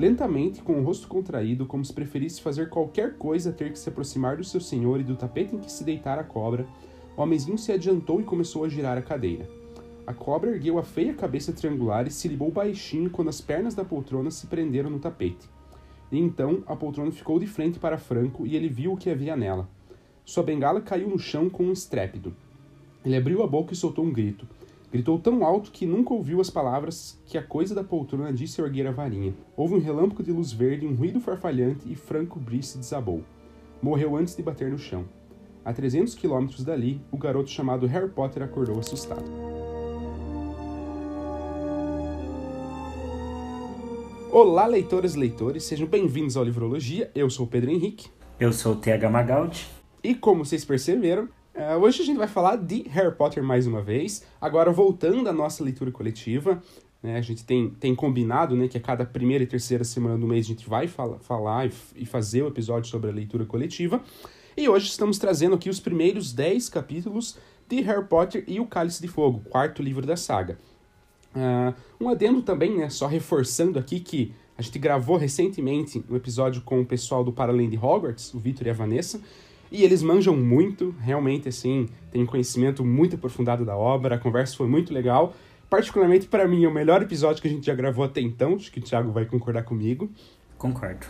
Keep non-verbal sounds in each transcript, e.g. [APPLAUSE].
Lentamente, com o rosto contraído, como se preferisse fazer qualquer coisa ter que se aproximar do seu senhor e do tapete em que se deitara a cobra, o homenzinho se adiantou e começou a girar a cadeira. A cobra ergueu a feia cabeça triangular e se ligou baixinho quando as pernas da poltrona se prenderam no tapete. E então a poltrona ficou de frente para Franco e ele viu o que havia nela. Sua bengala caiu no chão com um estrépido. Ele abriu a boca e soltou um grito. Gritou tão alto que nunca ouviu as palavras que a coisa da poltrona disse erguer a varinha. Houve um relâmpago de luz verde, um ruído farfalhante e Franco Brice desabou. Morreu antes de bater no chão. A 300 quilômetros dali, o garoto chamado Harry Potter acordou assustado. Olá, leitoras e leitores, sejam bem-vindos ao Livrologia. Eu sou o Pedro Henrique. Eu sou o TH Magaldi. E como vocês perceberam, Uh, hoje a gente vai falar de Harry Potter mais uma vez. Agora, voltando à nossa leitura coletiva, né, a gente tem, tem combinado né, que a cada primeira e terceira semana do mês a gente vai fala, falar e, e fazer o episódio sobre a leitura coletiva. E hoje estamos trazendo aqui os primeiros 10 capítulos de Harry Potter e o Cálice de Fogo, quarto livro da saga. Uh, um adendo também, né, só reforçando aqui que a gente gravou recentemente um episódio com o pessoal do Paralém de Hogwarts, o Vitor e a Vanessa, e eles manjam muito, realmente, assim, tem um conhecimento muito aprofundado da obra, a conversa foi muito legal. Particularmente para mim, é o melhor episódio que a gente já gravou até então, acho que o Thiago vai concordar comigo. Concordo.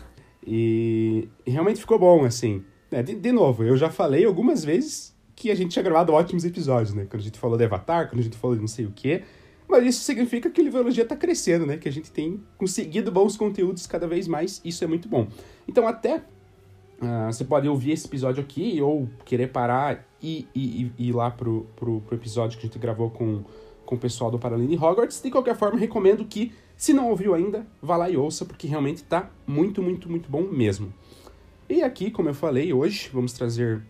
E, e realmente ficou bom, assim. É, de, de, novo, eu já falei algumas vezes que a gente tinha gravado ótimos episódios, né? Quando a gente falou de Avatar, quando a gente falou de não sei o quê. Mas isso significa que a Livrologia está crescendo, né? Que a gente tem conseguido bons conteúdos cada vez mais. Isso é muito bom. Então, até Uh, você pode ouvir esse episódio aqui ou querer parar e, e, e ir lá pro, pro, pro, episódio que a gente gravou com, com o pessoal do Paraline Hogwarts. De qualquer forma, recomendo que, se não ouviu ainda, vá lá e ouça, porque realmente tá muito, muito, muito bom mesmo. E aqui, como eu falei, hoje vamos trazer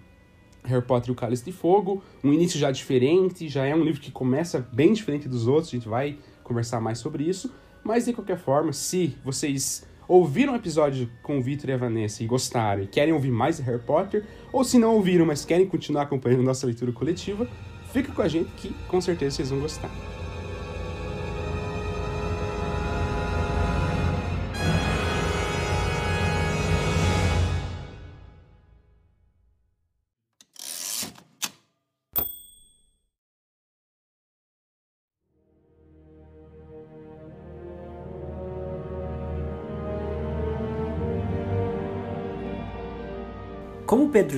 Harry Potter e o Cálice de Fogo, um início já diferente, já é um livro que começa bem diferente dos outros, a gente vai conversar mais sobre isso. Mas de qualquer forma, se vocês ouviram o episódio com o Victor e a Vanessa e gostaram e querem ouvir mais de Harry Potter, ou se não ouviram, mas querem continuar acompanhando nossa leitura coletiva, fica com a gente que com certeza vocês vão gostar.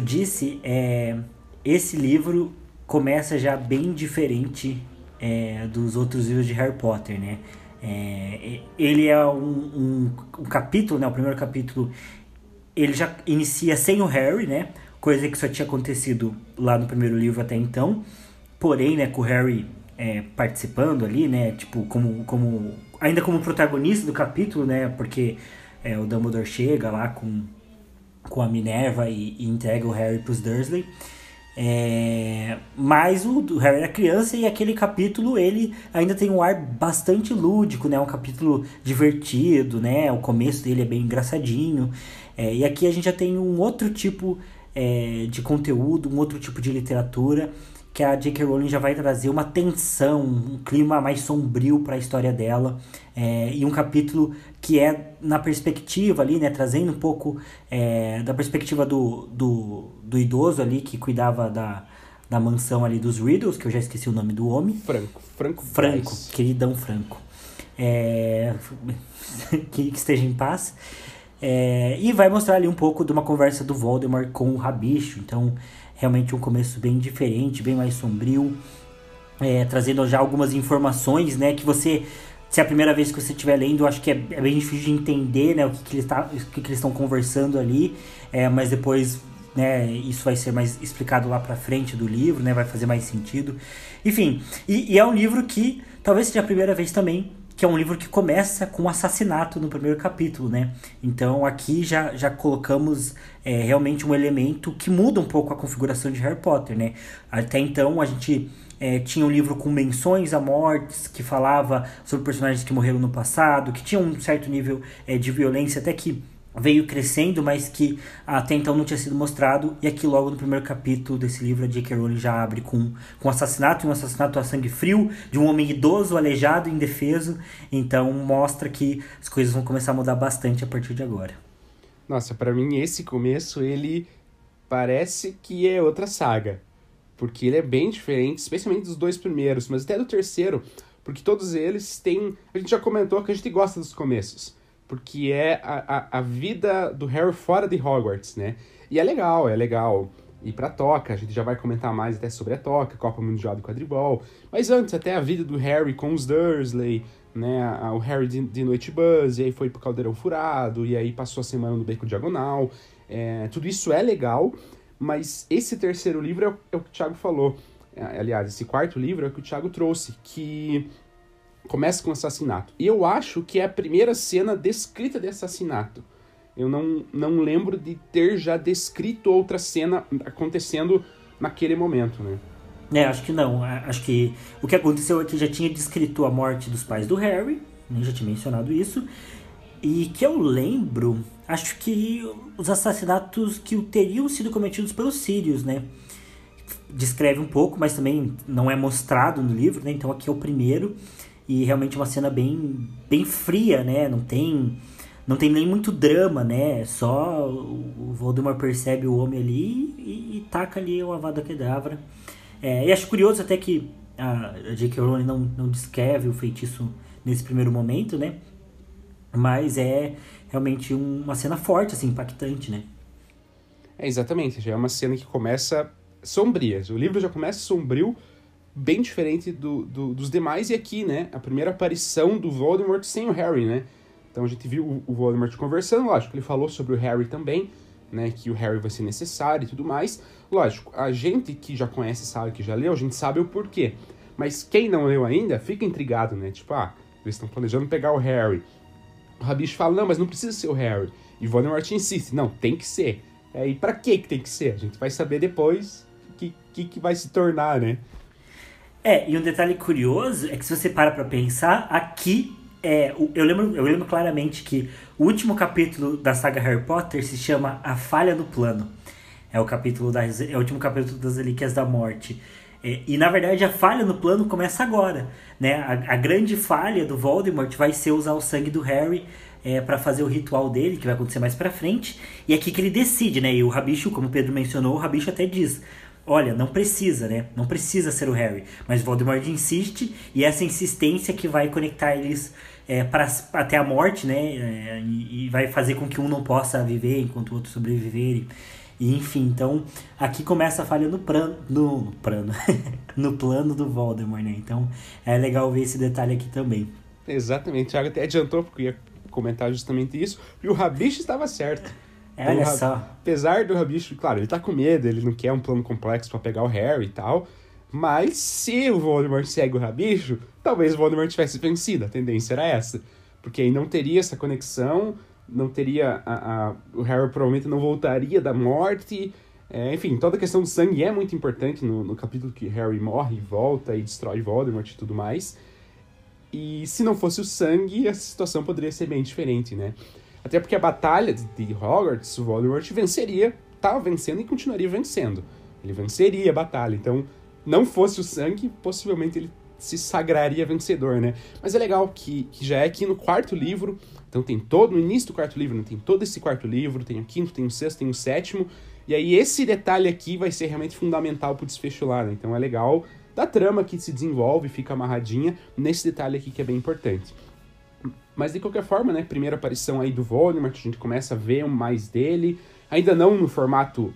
Disse, é, esse livro começa já bem diferente é, dos outros livros de Harry Potter, né? É, ele é um, um, um, capítulo, né? O primeiro capítulo, ele já inicia sem o Harry, né? Coisa que só tinha acontecido lá no primeiro livro até então. Porém, né, com o Harry é, participando ali, né? Tipo, como, como ainda como protagonista do capítulo, né? Porque é, o Dumbledore chega lá com com a Minerva e, e entrega o Harry para os Dursley. É, mas o, o, Harry era criança e aquele capítulo ele ainda tem um ar bastante lúdico, né? Um capítulo divertido, né? O começo dele é bem engraçadinho. É, e aqui a gente já tem um outro tipo é, de conteúdo, um outro tipo de literatura que a J.K. Rowling já vai trazer uma tensão, um clima mais sombrio para a história dela é, e um capítulo que é na perspectiva ali, né, trazendo um pouco é, da perspectiva do, do, do, idoso ali que cuidava da, da mansão ali dos Riddles, que eu já esqueci o nome do homem. Franco, Franco. Franco, queridão Franco. É, [LAUGHS] que, que esteja em paz. É, e vai mostrar ali um pouco de uma conversa do Voldemort com o Rabicho. Então, realmente um começo bem diferente, bem mais sombrio, é, trazendo já algumas informações, né, que você se é a primeira vez que você estiver lendo, acho que é, é, bem difícil de entender né, o que, que eles tá, estão conversando ali, é, mas depois né, isso vai ser mais explicado lá para frente do livro, né, vai fazer mais sentido. Enfim, e, e, é um livro que talvez seja a primeira vez também que é um livro que começa com um assassinato no primeiro capítulo, né? Então aqui já, já colocamos é, realmente um elemento que muda um pouco a configuração de Harry Potter, né? Até então a gente é, tinha um livro com menções a mortes, que falava sobre personagens que morreram no passado, que tinha um certo nível é, de violência, até que veio crescendo, mas que até então não tinha sido mostrado. E aqui logo no primeiro capítulo desse livro, a J.K. Rowling já abre com, com um assassinato, um assassinato a sangue frio, de um homem idoso, aleijado, indefeso. Então mostra que as coisas vão começar a mudar bastante a partir de agora. Nossa, para mim esse começo, ele parece que é outra saga. Porque ele é bem diferente, especialmente dos dois primeiros, mas até do terceiro, porque todos eles têm... A gente já comentou que a gente gosta dos começos porque é a, a, a, vida do Harry fora de Hogwarts, né? E é legal, é legal ir pra toca, a gente já vai comentar mais até sobre a toca, Copa Mundial de Quadribol, mas antes até a vida do Harry com os Dursley, né? O Harry de, de Noite Buzz, e aí foi pro Caldeirão Furado, e aí passou a semana no Beco Diagonal, é, tudo isso é legal, mas esse terceiro livro é o, é o que o Thiago falou, é, aliás, esse quarto livro é o que o Thiago trouxe, que começa com assassinato. E eu acho que é a primeira cena descrita de assassinato. Eu não, não lembro de ter já descrito outra cena acontecendo naquele momento, né? É, acho que não. Acho que o que aconteceu é que já tinha descrito a morte dos pais do Harry, né? já tinha mencionado isso. E que eu lembro, acho que os assassinatos que teriam sido cometidos pelos Sirius, né? Descreve um pouco, mas também não é mostrado no livro, né? Então aqui é o primeiro e realmente uma cena bem bem fria, né? Não tem não tem nem muito drama, né? Só o Voldemort percebe o homem ali e, e taca ali o Avada Kedavra. É, e acho curioso até que a J.K. Rowling não, não descreve o feitiço nesse primeiro momento, né? Mas é realmente uma cena forte, assim, impactante, né? É, exatamente. Já é uma cena que começa sombria. O livro já começa sombrio, bem diferente do, do, dos demais. E aqui, né, a primeira aparição do Voldemort sem o Harry, né? Então a gente viu o, Voldemort conversando, lógico, ele falou sobre o Harry também, né, que o Harry vai ser necessário e tudo mais. Lógico, a gente que já conhece, sabe, que já leu, a gente sabe o porquê. Mas quem não leu ainda, fica intrigado, né? Tipo, ah, eles estão planejando pegar o Harry. O Rabicho fala, não, mas não precisa ser o Harry. E Voldemort insiste, não, tem que ser. É, e pra que que tem que ser? A gente vai saber depois que, que, que vai se tornar, né? É, e um detalhe curioso é que se você para pra pensar, aqui é, eu, lembro, eu lembro claramente que o último capítulo da saga Harry Potter se chama A Falha no Plano. É o capítulo das, é o último capítulo das Relíquias da Morte. É, e na verdade a falha no plano começa agora, né? A, a grande falha do Voldemort vai ser usar o sangue do Harry é, para fazer o ritual dele, que vai acontecer mais pra frente. E é aqui que ele decide, né? E o Rabicho, como o Pedro mencionou, o Rabicho até diz: olha, não precisa, né? Não precisa ser o Harry. Mas Voldemort insiste e essa insistência que vai conectar eles é, pra, até a morte, né? É, e, vai fazer com que um não possa viver enquanto o outro sobreviver. E, enfim, então aqui começa a falha no plano, no, no plano, [LAUGHS] no plano do Voldemort, né? Então é legal ver esse detalhe aqui também. Exatamente, o Thiago até adiantou porque ia comentar justamente isso. E o Rabicho estava certo. É, olha então, só. Apesar do Rabicho, claro, ele tá com medo, ele não quer um plano complexo para pegar o Harry e tal. Mas se o Voldemort segue o Rabicho, talvez o Voldemort tivesse vencido. A tendência era essa. Porque aí não teria essa conexão, não teria. A, a o Harry provavelmente não voltaria da morte. É, enfim, toda a questão do sangue é muito importante no, no capítulo que Harry morre e volta e destrói Voldemort e tudo mais. E se não fosse o sangue, a situação poderia ser bem diferente, né? Até porque a batalha de Hogwarts, Voldemort venceria, estava vencendo e continuaria vencendo. Ele venceria a batalha. Então, não fosse o sangue, possivelmente ele se sagraria vencedor, né? Mas é legal que, que já é aqui no quarto livro, então tem todo, no início do quarto livro, né? tem todo esse quarto livro, tem o quinto, tem o sexto, tem o sétimo, e aí esse detalhe aqui vai ser realmente fundamental pro desfecho lá, né? Então é legal da trama que se desenvolve, fica amarradinha nesse detalhe aqui que é bem importante. Mas de qualquer forma, né? Primeira aparição aí do Voldemort, a gente começa a ver mais dele. Ainda não no formato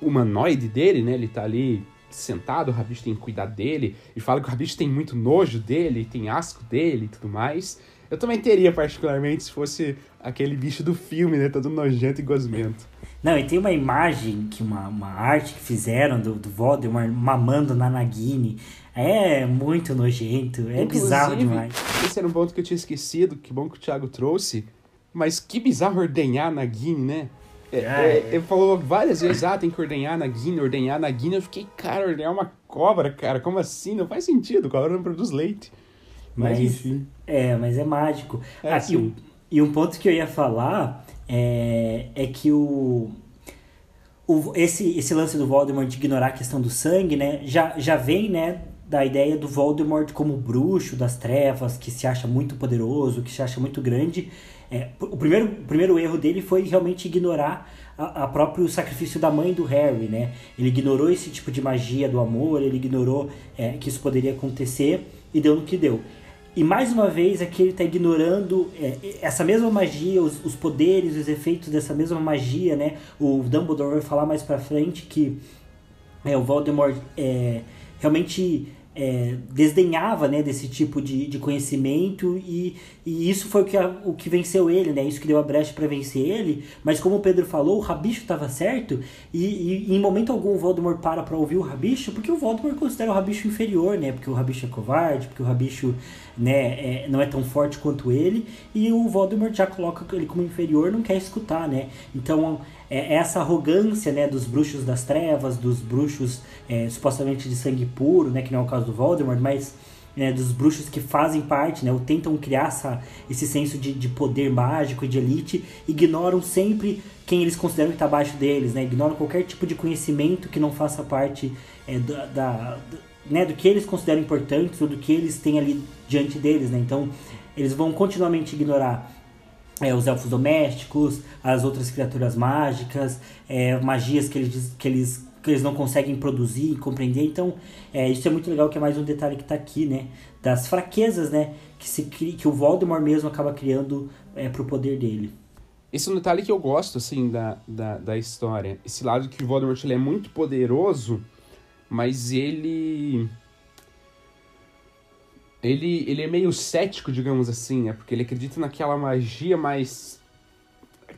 humanoide dele, né? Ele tá ali sentado, o Rabicho tem que cuidar dele. E fala que o Rabicho tem muito nojo dele, tem asco dele e tudo mais. Eu também teria, particularmente, se fosse aquele bicho do filme, né? Todo nojento e gosmento. Não, e tem uma imagem, que uma, uma arte que fizeram do, do Voldemort mamando na Nagini. É muito nojento, é Inclusive, bizarro demais. Esse era um ponto que eu tinha esquecido, que bom que o Thiago trouxe. Mas que bizarro ordenhar a Nagini, né? É, ah, é, ele falou várias vezes, ah, tem que ordenhar na Guiné, ordenhar na Guiné. Eu fiquei, cara, ordenhar uma cobra, cara, como assim? Não faz sentido, cobra não produz leite. Mas, mas enfim. É, mas é mágico. É, ah, e, e, um ponto que eu ia falar é, é que o, o, esse, esse lance do Voldemort de ignorar a questão do sangue, né, já, já vem, né, da ideia do Voldemort como bruxo das trevas, que se acha muito poderoso, que se acha muito grande. É, o, primeiro, o primeiro erro dele foi realmente ignorar a, a, próprio sacrifício da mãe do Harry, né? Ele ignorou esse tipo de magia do amor, ele ignorou é, que isso poderia acontecer e deu no que deu. E mais uma vez aqui ele está ignorando é, essa mesma magia, os, os, poderes, os efeitos dessa mesma magia, né? O Dumbledore vai falar mais para frente que é, o Voldemort é, realmente é, desdenhava né, desse tipo de, de conhecimento e, e isso foi o que, a, o que venceu ele, né? Isso que deu a brecha para vencer ele. Mas como o Pedro falou, o Rabicho estava certo e, e, em momento algum o Voldemort para para ouvir o Rabicho porque o Voldemort considera o Rabicho inferior, né? Porque o Rabicho é covarde, porque o Rabicho né, é, não é tão forte quanto ele e o Voldemort já coloca ele como inferior, não quer escutar, né? Então é, é essa arrogância né, dos bruxos das trevas, dos bruxos é, supostamente de sangue puro, né, que não é o caso do Voldemort, mas é, dos bruxos que fazem parte, né, ou tentam criar essa, esse senso de, de poder mágico e de elite, ignoram sempre quem eles consideram que está abaixo deles, né, ignoram qualquer tipo de conhecimento que não faça parte é, da, da, né, do que eles consideram importantes ou do que eles têm ali diante deles. Né, então, eles vão continuamente ignorar é, os elfos domésticos, as outras criaturas mágicas, é, magias que eles, que, eles, que eles não conseguem produzir e compreender. Então, é, isso é muito legal, que é mais um detalhe que está aqui, né? Das fraquezas, né? Que, se, que o Voldemort mesmo acaba criando é, para o poder dele. Esse é um detalhe que eu gosto, assim, da, da, da história. Esse lado que o Voldemort ele é muito poderoso, mas ele ele, ele é meio cético, digamos assim, né? Porque ele acredita naquela magia mais.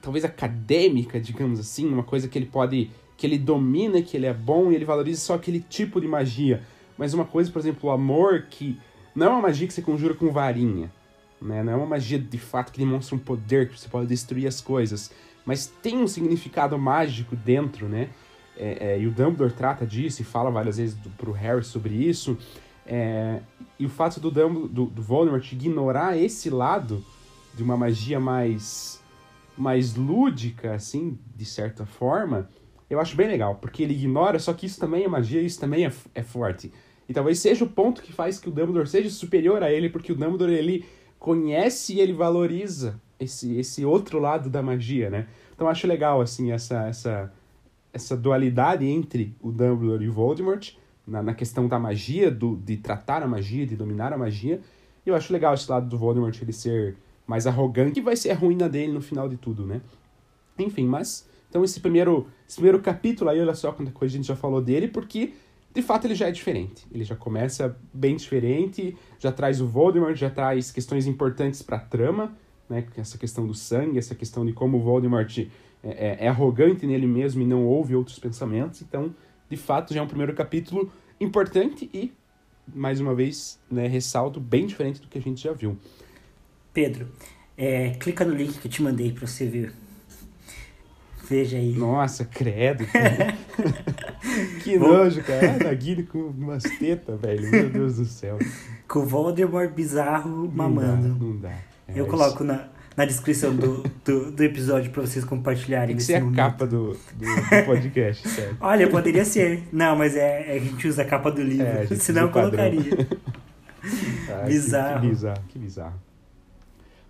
talvez acadêmica, digamos assim, uma coisa que ele pode. que ele domina, que ele é bom e ele valoriza só aquele tipo de magia. Mas uma coisa, por exemplo, o amor, que não é uma magia que você conjura com varinha, né? Não é uma magia de fato que demonstra um poder que você pode destruir as coisas. Mas tem um significado mágico dentro, né? É, é, e o Dumbledore trata disso e fala várias vezes do, pro Harry sobre isso. É, e o fato do, Dumbledore, do, do Voldemort ignorar esse lado de uma magia mais, mais lúdica, assim, de certa forma, eu acho bem legal, porque ele ignora, só que isso também é magia, isso também é, é forte. E talvez seja o ponto que faz que o Dumbledore seja superior a ele, porque o Dumbledore, ele conhece e ele valoriza esse, esse outro lado da magia, né? Então acho legal, assim, essa, essa, essa dualidade entre o Dumbledore e o Voldemort, na, na questão da magia, do, de tratar a magia, de dominar a magia. E eu acho legal esse lado do Voldemort ele ser mais arrogante, que vai ser a ruína dele no final de tudo, né? Enfim, mas. Então esse primeiro, esse primeiro capítulo aí, olha só quanta coisa a gente já falou dele, porque de fato ele já é diferente. Ele já começa bem diferente, já traz o Voldemort, já traz questões importantes para a trama, né? Essa questão do sangue, essa questão de como o Voldemort é, é, é arrogante nele mesmo e não ouve outros pensamentos. Então, de fato, já é um primeiro capítulo importante e, mais uma vez, né, ressalto, bem diferente do que a gente já viu. Pedro, é, clica no link que eu te mandei para você ver. Veja aí. Nossa, credo. [LAUGHS] que nojo, cara. Ah, Nagini com umas tetas, velho. Meu Deus do céu. [LAUGHS] Com o Voldemort bizarro mamando. Não dá. Não dá. É eu coloco na, na descrição do, do, do episódio para vocês compartilharem. Tem que ser a capa do, do, do podcast, [LAUGHS] sério. Olha, poderia ser. Não, mas é, é, a gente usa a capa do livro, é, [LAUGHS] senão eu colocaria. [LAUGHS] ah, bizarro. Que, que bizarro, que bizarro.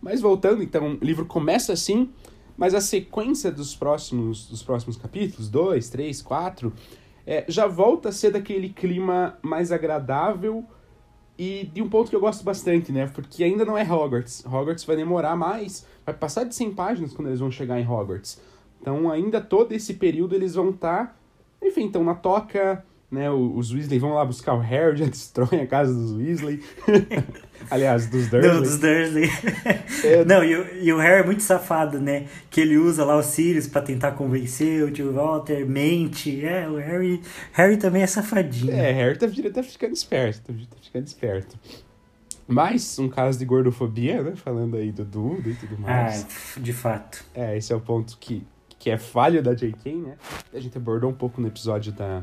Mas voltando, então, o livro começa assim, mas a sequência dos próximos, dos próximos capítulos, dois, três, quatro, é, já volta a ser daquele clima mais agradável, e de um ponto que eu gosto bastante, né? Porque ainda não é Hogwarts. Hogwarts vai demorar mais, vai passar de 100 páginas quando eles vão chegar em Hogwarts. Então, ainda todo esse período eles vão estar, tá, enfim, então na toca, né? Os Weasley vão lá buscar o Harry, [LAUGHS] já destroem a casa dos Weasley. [LAUGHS] Aliás, dos Dursley. Não, dos Dursley. É... [LAUGHS] Não, e o, e o Harry é muito safado, né? Que ele usa lá os Sirius para tentar convencer o tio Walter, mente. É, o Harry, Harry também é safadinho. É, Harry tá, tá ficando esperto, tá, tá ficando esperto. Mais um caso de gordofobia, né? Falando aí do Duda e tudo mais. Ah, de fato. É, esse é o ponto que, que é falha da J.K., né? A gente abordou um pouco no episódio da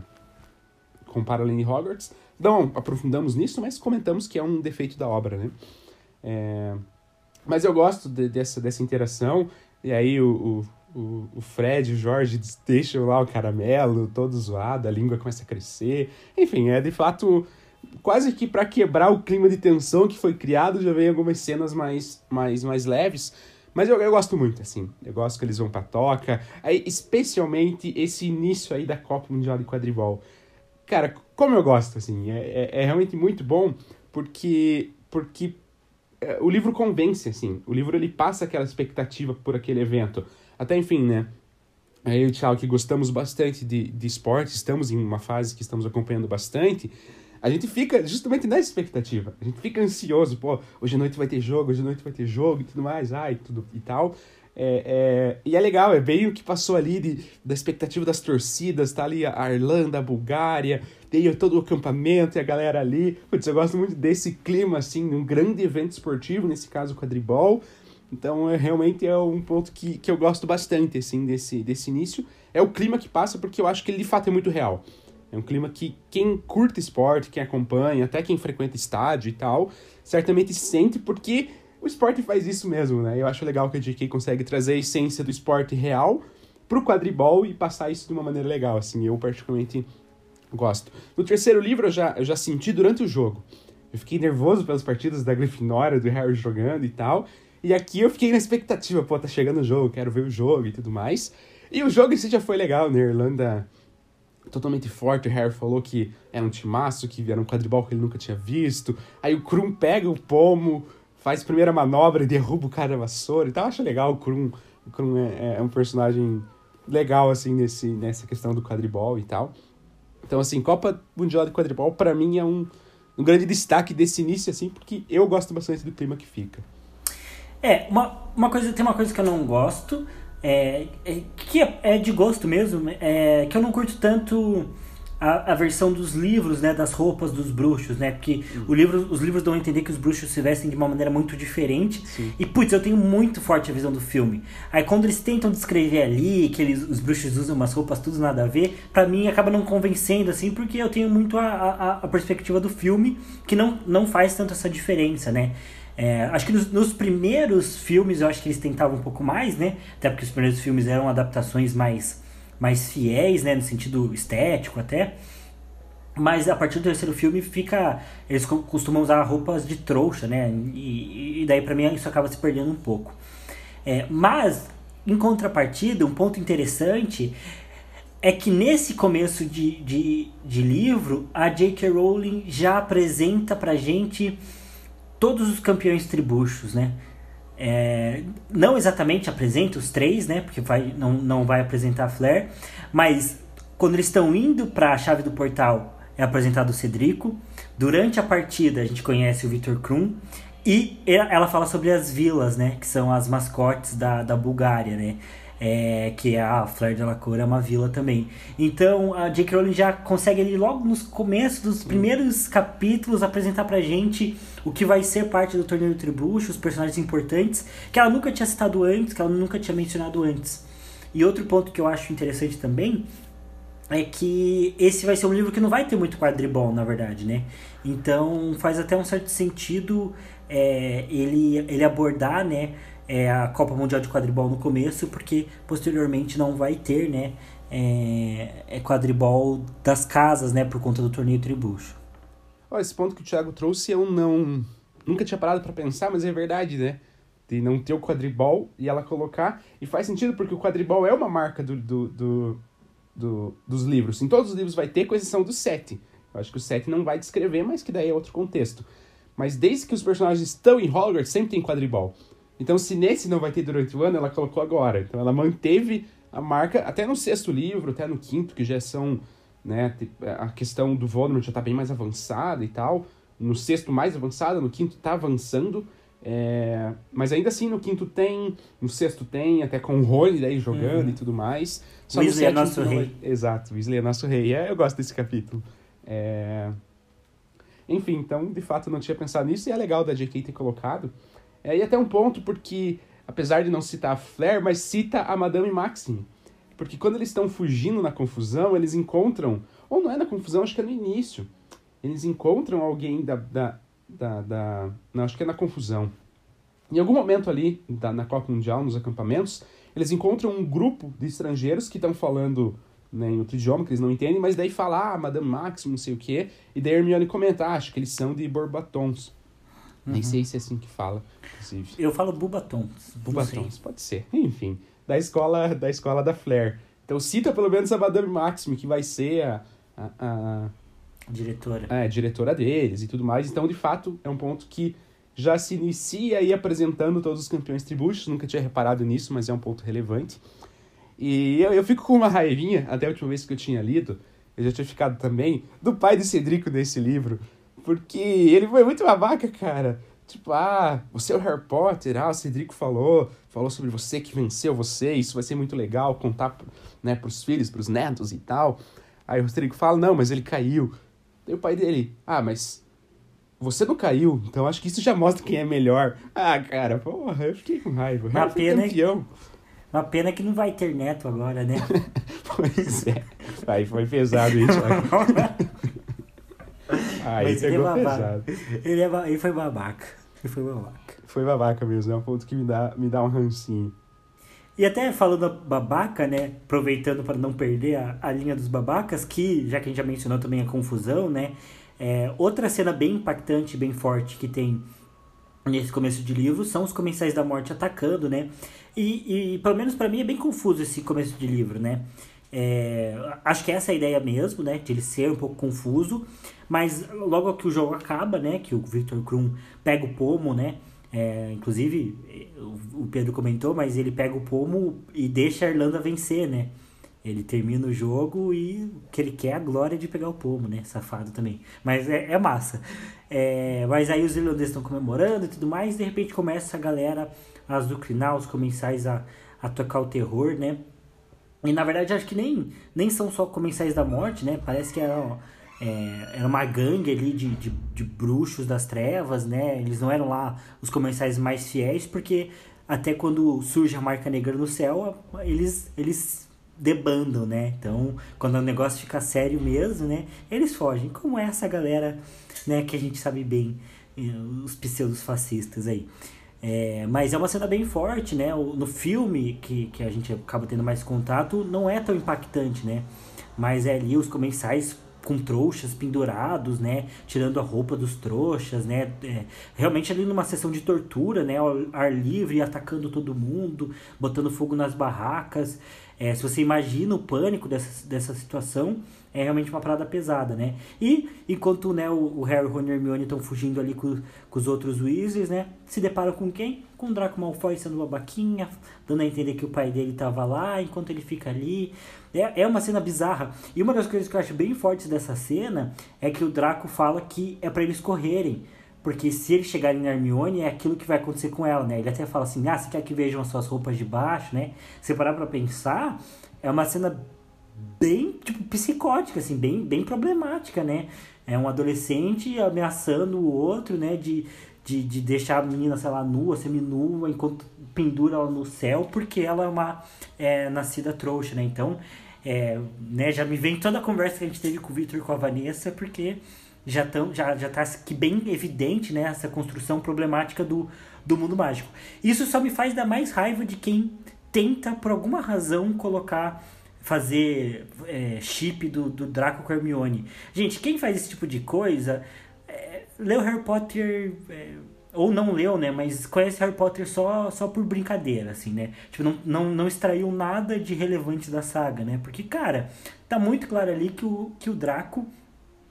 com Paraline Hogwarts. Não aprofundamos nisso, mas comentamos que é um defeito da obra, né? É... Mas eu gosto de, dessa, dessa interação. E aí o, o, o, Fred e o Jorge deixam lá o caramelo todo zoado, a língua começa a crescer. Enfim, é de fato quase que para quebrar o clima de tensão que foi criado, já vem algumas cenas mais, mais, mais leves. Mas eu, eu gosto muito, assim. Eu gosto que eles vão pra toca. Aí, especialmente esse início aí da Copa Mundial de Quadribol. Cara, como eu gosto, assim. É, é, é realmente muito bom, porque, porque é, o livro convence, assim. O livro, ele passa aquela expectativa por aquele evento. Até, enfim, né? Aí, o Tchau, que gostamos bastante de, de esporte, estamos em uma fase que estamos acompanhando bastante a gente fica justamente nessa expectativa. A gente fica ansioso, pô, hoje à noite vai ter jogo, hoje à noite vai ter jogo e tudo mais, ai, tudo e tal. É, é, e é legal, é bem o que passou ali de, da expectativa das torcidas, tá ali a Irlanda, a Bulgária, tem todo o acampamento e a galera ali. Putz, eu gosto muito desse clima, assim, um grande evento esportivo, nesse caso o quadribol. Então, é, realmente é um ponto que, que eu gosto bastante, assim, desse, desse início. É o clima que passa, porque eu acho que ele de fato é muito real. É um clima que quem curta esporte, quem acompanha, até quem frequenta estádio e tal, certamente sente porque o esporte faz isso mesmo, né? Eu acho legal que a JK consegue trazer a essência do esporte real pro quadribol e passar isso de uma maneira legal, assim, eu particularmente gosto. No terceiro livro eu já, eu já senti durante o jogo. Eu fiquei nervoso pelas partidas da Grifinória, do Harry jogando e tal. E aqui eu fiquei na expectativa, pô, tá chegando o jogo, quero ver o jogo e tudo mais. E o jogo em si já foi legal, né? Irlanda totalmente forte. O Harry falou que era um timaço, que era um quadribol que ele nunca tinha visto. Aí o Krum pega o pomo, faz primeira manobra e derruba o cara da vassoura e tal. Eu acho legal o Krum. O Krum é, é, um personagem legal, assim, nesse, nessa questão do quadribol e tal. Então, assim, Copa Mundial de Quadribol, para mim, é um, um grande destaque desse início, assim, porque eu gosto bastante do clima que fica. É, uma, uma coisa, tem uma coisa que eu não gosto, é, é, que é, é, de gosto mesmo, é, que eu não curto tanto a, a, versão dos livros, né, das roupas dos bruxos, né, porque hum. o livro, os livros dão a entender que os bruxos se vestem de uma maneira muito diferente, Sim. e putz, eu tenho muito forte a visão do filme. Aí quando eles tentam descrever ali que eles, os bruxos usam umas roupas tudo nada a ver, para mim acaba não convencendo, assim, porque eu tenho muito a, a, a perspectiva do filme, que não, não faz tanto essa diferença, né. É, acho que nos, nos, primeiros filmes eu acho que eles tentavam um pouco mais, né? Até porque os primeiros filmes eram adaptações mais, mais fiéis, né? No sentido estético até. Mas a partir do terceiro filme fica. Eles costumam usar roupas de trouxa, né? E, e daí para mim isso acaba se perdendo um pouco. É, mas, em contrapartida, um ponto interessante é que nesse começo de, de, de livro, a J.K. Rowling já apresenta pra gente todos os campeões tribuchos, né? É, não exatamente apresenta os três, né? Porque vai, não, não vai apresentar a Flair, mas quando eles estão indo para a chave do portal é apresentado o Cedrico. Durante a partida a gente conhece o Victor Krum e ela fala sobre as vilas, né? Que são as mascotes da, da Bulgária, né? é, que é a Fleur de la Cor é uma vila também. Então a J.K. Rowling já consegue ali logo nos começos dos primeiros capítulos apresentar pra gente o que vai ser parte do torneio Tribucho, os personagens importantes que ela nunca tinha citado antes, que ela nunca tinha mencionado antes. E outro ponto que eu acho interessante também é que esse vai ser um livro que não vai ter muito quadribol, na verdade, né? Então faz até um certo sentido é, ele, ele abordar, né? é, a Copa Mundial de Quadribol no começo, porque posteriormente não vai ter, né? É, é quadribol das casas, né? Por conta do torneio Tribucho. Oh, esse ponto que o Thiago trouxe eu não nunca tinha parado para pensar, mas é verdade, né? De não ter o quadribol e ela colocar. E faz sentido porque o quadribol é uma marca do, do, do, do dos livros. Em todos os livros vai ter, com exceção do sete. Eu acho que o sete não vai descrever, mas que daí é outro contexto. Mas desde que os personagens estão em Hogwarts, sempre tem quadribol. Então, se nesse não vai ter durante o ano, ela colocou agora. Então, ela manteve a marca até no sexto livro, até no quinto, que já são, né, a questão do Voldemort já está bem mais avançada e tal. No sexto mais avançada, no quinto está avançando. É... Mas ainda assim, no quinto tem, no sexto tem, até com o Rony daí jogando uhum. e tudo mais. Só Weasley é nosso rei. Vai... Exato, Weasley é nosso rei. É, eu gosto desse capítulo. É... Enfim, então, de fato, não tinha pensado nisso e é legal da J.K. ter colocado. É, e até um ponto porque, apesar de não citar a Flair, mas cita a Madame Maxime. Porque quando eles estão fugindo na confusão, eles encontram, ou não é na confusão, acho que é no início, eles encontram alguém da, da, da, da não, acho que é na confusão. Em algum momento ali, da, na Copa Mundial, nos acampamentos, eles encontram um grupo de estrangeiros que estão falando né, em outro idioma, que eles não entendem, mas daí fala, ah, Madame Max, não sei o quê, e daí Hermione comenta, ah, acho que eles são de Borbatons. Uhum. Nem sei se é assim que fala, inclusive. Eu falo Bubatons. Bubatons, pode ser. Enfim, da escola da escola da Flair. Então cita pelo menos a Madame Maxime, que vai ser a, a, a diretora. É, diretora deles e tudo mais. Então, de fato, é um ponto que já se inicia aí apresentando todos os campeões tributos. Nunca tinha reparado nisso, mas é um ponto relevante. E eu, eu fico com uma raivinha, até a última vez que eu tinha lido, eu já tinha ficado também, do pai de Cedrico nesse livro. Porque ele foi muito babaca, cara. Tipo, ah, você é o Harry Potter, ah, o Cedrico falou, falou sobre você que venceu você, isso vai ser muito legal contar né, pros filhos, pros netos e tal. Aí o Cedrico fala, não, mas ele caiu. Daí o pai dele, ah, mas você não caiu, então acho que isso já mostra quem é melhor. Ah, cara, porra, eu fiquei com raiva. Uma pena, campeão. Uma pena que não vai ter neto agora, né? [LAUGHS] pois é. Aí foi pesado isso. [LAUGHS] Aí Mas pegou ele é pesado. Ele, é, ele foi babaca. Ele foi babaca. Foi babaca mesmo, é um ponto que me dá, me dá um rancinho. E até falando babaca, né? Aproveitando para não perder a, a linha dos babacas, que já que a gente já mencionou também a confusão, né? É, outra cena bem impactante, bem forte que tem nesse começo de livro são os comensais da morte atacando, né? E, e pelo menos para mim é bem confuso esse começo de livro, né? É, acho que essa é a ideia mesmo, né? De ele ser um pouco confuso, mas logo que o jogo acaba, né? Que o Victor Krum pega o pomo, né? É, inclusive, o Pedro comentou, mas ele pega o pomo e deixa a Irlanda vencer, né? Ele termina o jogo e que ele quer é a glória de pegar o pomo, né? Safado também. Mas é, é massa. É, mas aí os irlandeses estão comemorando e tudo mais, e de repente começa a galera a azucrinar, os comensais a, a tocar o terror, né? E na verdade acho que nem, nem são só comensais da morte, né? Parece que era, é, era uma gangue ali de, de, de bruxos das trevas, né? Eles não eram lá os comensais mais fiéis, porque até quando surge a marca negra no céu, eles, eles debandam, né? Então, quando o negócio fica sério mesmo, né? Eles fogem. Como é essa galera, né? Que a gente sabe bem, eh, os pseudos fascistas aí. É, mas é uma cena bem forte, né? No filme, que, que a gente acaba tendo mais contato, não é tão impactante, né? Mas é ali os comensais com trouxas pendurados, né? Tirando a roupa dos trouxas, né? É, realmente ali numa sessão de tortura, né? Ar livre, atacando todo mundo, botando fogo nas barracas. É, se você imagina o pânico dessa, dessa situação, é realmente uma parada pesada, né? E enquanto né, o, o Harry, Ron e Hermione estão fugindo ali com, com os outros Weasleys, né? Se deparam com quem? Com o Draco Malfoy sendo babaquinha, dando a entender que o pai dele estava lá, enquanto ele fica ali. É, é uma cena bizarra. E uma das coisas que eu acho bem fortes dessa cena é que o Draco fala que é para eles correrem. Porque se eles chegarem na Hermione, é aquilo que vai acontecer com ela, né? Ele até fala assim, ah, você quer que vejam as suas roupas de baixo, né? Se parar pra pensar, é uma cena bem, tipo, psicótica, assim, bem, bem problemática, né? É um adolescente ameaçando o outro, né? De, de, de deixar a menina, sei lá, nua, semi-nua, enquanto pendura ela no céu, porque ela é uma é, nascida trouxa, né? Então, é, né, já me vem toda a conversa que a gente teve com o Victor e com a Vanessa, porque já tão, já já tá aqui bem evidente, né, essa construção problemática do, do mundo mágico. Isso só me faz dar mais raiva de quem tenta por alguma razão colocar fazer é, chip do, do Draco com Hermione. Gente, quem faz esse tipo de coisa é, leu Harry Potter é, ou não leu, né? Mas conhece Harry Potter só, só por brincadeira, assim, né? Tipo, não, não, não extraiu nada de relevante da saga, né? Porque, cara, tá muito claro ali que o, que o Draco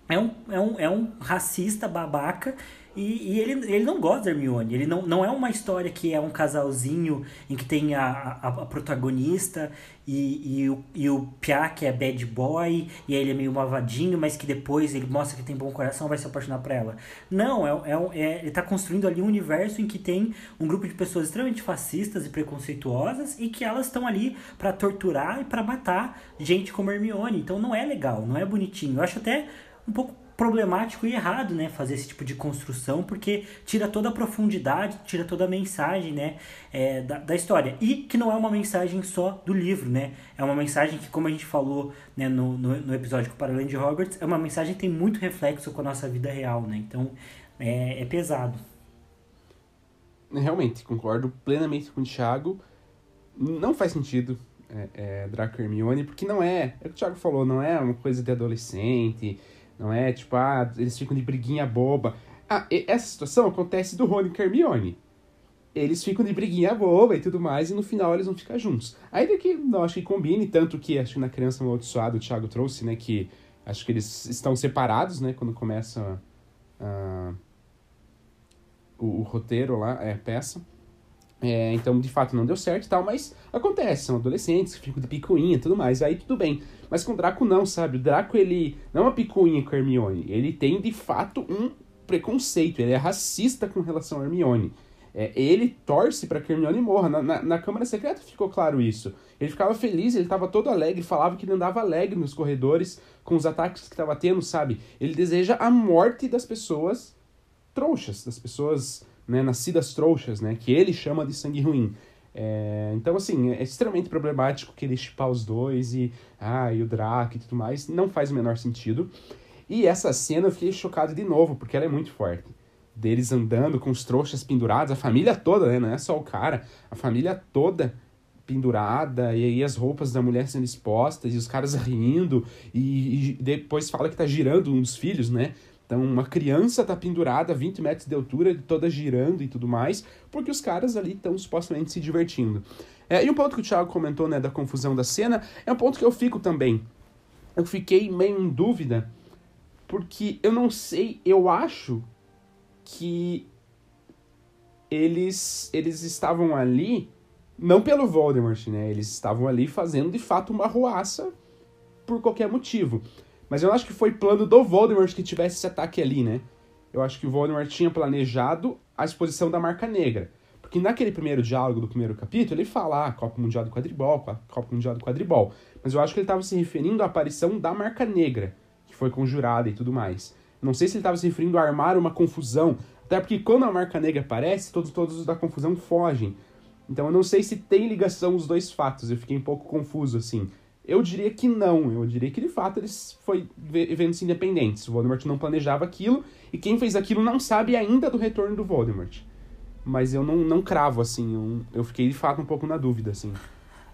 é um, é um, é um racista babaca e, e, ele, ele não gosta da Hermione. Ele não, não é uma história que é um casalzinho em que tem a, a, a protagonista e, e, o, e o Pia, que é bad boy, e ele é meio malvadinho, mas que depois ele mostra que tem bom coração vai se apaixonar por ela. Não, é, é, é, ele está construindo ali um universo em que tem um grupo de pessoas extremamente fascistas e preconceituosas e que elas estão ali para torturar e para matar gente como Hermione. Então não é legal, não é bonitinho. Eu acho até um pouco problemático e errado, né, fazer esse tipo de construção, porque tira toda a profundidade, tira toda a mensagem, né, é, da, da história. E que não é uma mensagem só do livro, né, é uma mensagem que, como a gente falou, né, no, no, no episódio com Paralelo de Hogwarts, é uma mensagem que tem muito reflexo com a nossa vida real, né, então é, é pesado. realmente, concordo plenamente com o Thiago. Não faz sentido é, é, Draco Hermione, porque não é, é o que o Thiago falou, não é uma coisa de adolescente, não é tipo, ah, eles ficam de briguinha boba. Ah, essa situação acontece do Rony a Hermione. Eles ficam de briguinha boba e tudo mais, e no final eles vão ficar juntos. Ainda que não acho que combine, tanto que acho que na Criança Amaldiçoada o Thiago trouxe, né, que acho que eles estão separados, né, quando começa uh, o, o, roteiro lá, é a peça. É, então, de fato, não deu certo e tal, mas acontece, são adolescentes que ficam de picuinha e tudo mais, aí tudo bem. Mas com o Draco não, sabe? O Draco, ele não é uma picuinha com a Hermione, ele tem, de fato, um preconceito, ele é racista com relação a Hermione. É, ele torce para que Hermione morra. Na, na, na, Câmara Secreta ficou claro isso. Ele ficava feliz, ele estava todo alegre, falava que ele andava alegre nos corredores com os ataques que estava tendo, sabe? Ele deseja a morte das pessoas trouxas, das pessoas né, nascidas trouxas, né? Que ele chama de sangue ruim. É, então, assim, é extremamente problemático que ele chipar os dois e, ah, e o Draco e tudo mais. Não faz o menor sentido. E essa cena eu fiquei chocado de novo, porque ela é muito forte deles andando com os trouxas pendurados, a família toda, né? Não é só o cara, a família toda pendurada, e aí as roupas da mulher sendo expostas, e os caras rindo, e, e depois fala que tá girando uns filhos, né? Então, uma criança tá pendurada a 20 metros de altura, toda girando e tudo mais, porque os caras ali estão supostamente se divertindo. É, e um ponto que o Thiago comentou, né, da confusão da cena, é um ponto que eu fico também. Eu fiquei meio em dúvida, porque eu não sei, eu acho que eles, eles estavam ali não pelo Voldemort, né? Eles estavam ali fazendo de fato uma ruaça por qualquer motivo. Mas eu acho que foi plano do Voldemort que tivesse esse ataque ali, né? Eu acho que o Voldemort tinha planejado a exposição da Marca Negra. Porque naquele primeiro diálogo do primeiro capítulo, ele fala, ah, Copa Mundial do Quadribol, Copa Mundial do Quadribol. Mas eu acho que ele estava se referindo à aparição da Marca Negra, que foi conjurada e tudo mais. Não sei se ele estava se referindo a armar uma confusão, até porque quando a marca negra aparece, todos, todos os da confusão fogem. Então eu não sei se tem ligação os dois fatos, eu fiquei um pouco confuso assim. Eu diria que não, eu diria que de fato eles foi eventos independentes. O Voldemort não planejava aquilo e quem fez aquilo não sabe ainda do retorno do Voldemort. Mas eu não, não cravo assim, eu, eu fiquei de fato um pouco na dúvida assim.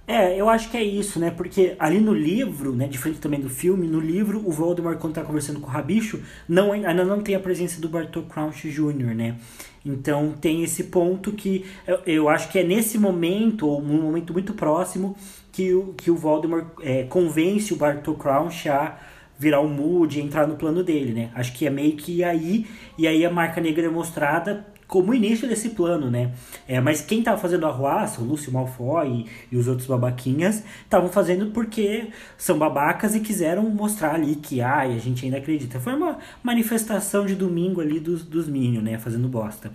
É, eu acho que é isso, né? Porque ali no livro, né, diferente também do filme, no livro o Voldemort quando tá conversando com o Rabicho, não ainda não tem a presença do Bartol Crouch Jr., né? Então tem esse ponto que eu, eu acho que é nesse momento, ou um momento muito próximo, que o, que o Voldemort é, convence o Bartol Crouch a virar o Moody, entrar no plano dele, né? Acho que é meio que aí, e aí a marca negra é mostrada como início desse plano, né? É, mas quem estava fazendo a ruaça, o Lúcio Malfoy e, e os outros babaquinhas, estavam fazendo porque são babacas e quiseram mostrar ali que, ai, a gente ainda acredita. Foi uma manifestação de domingo ali dos, dos Minions, né? Fazendo bosta.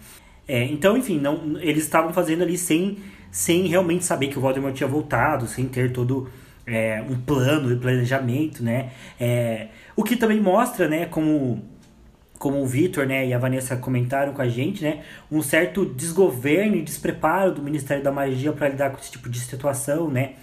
É, então, enfim, não, eles estavam fazendo ali sem, sem realmente saber que o Voldemort tinha voltado, sem ter todo é, um plano e planejamento, né? É, o que também mostra, né, como como o Vitor né, e a Vanessa comentaram com a gente, né, um certo desgoverno e despreparo do Ministério da Magia para lidar com esse tipo de situação, né?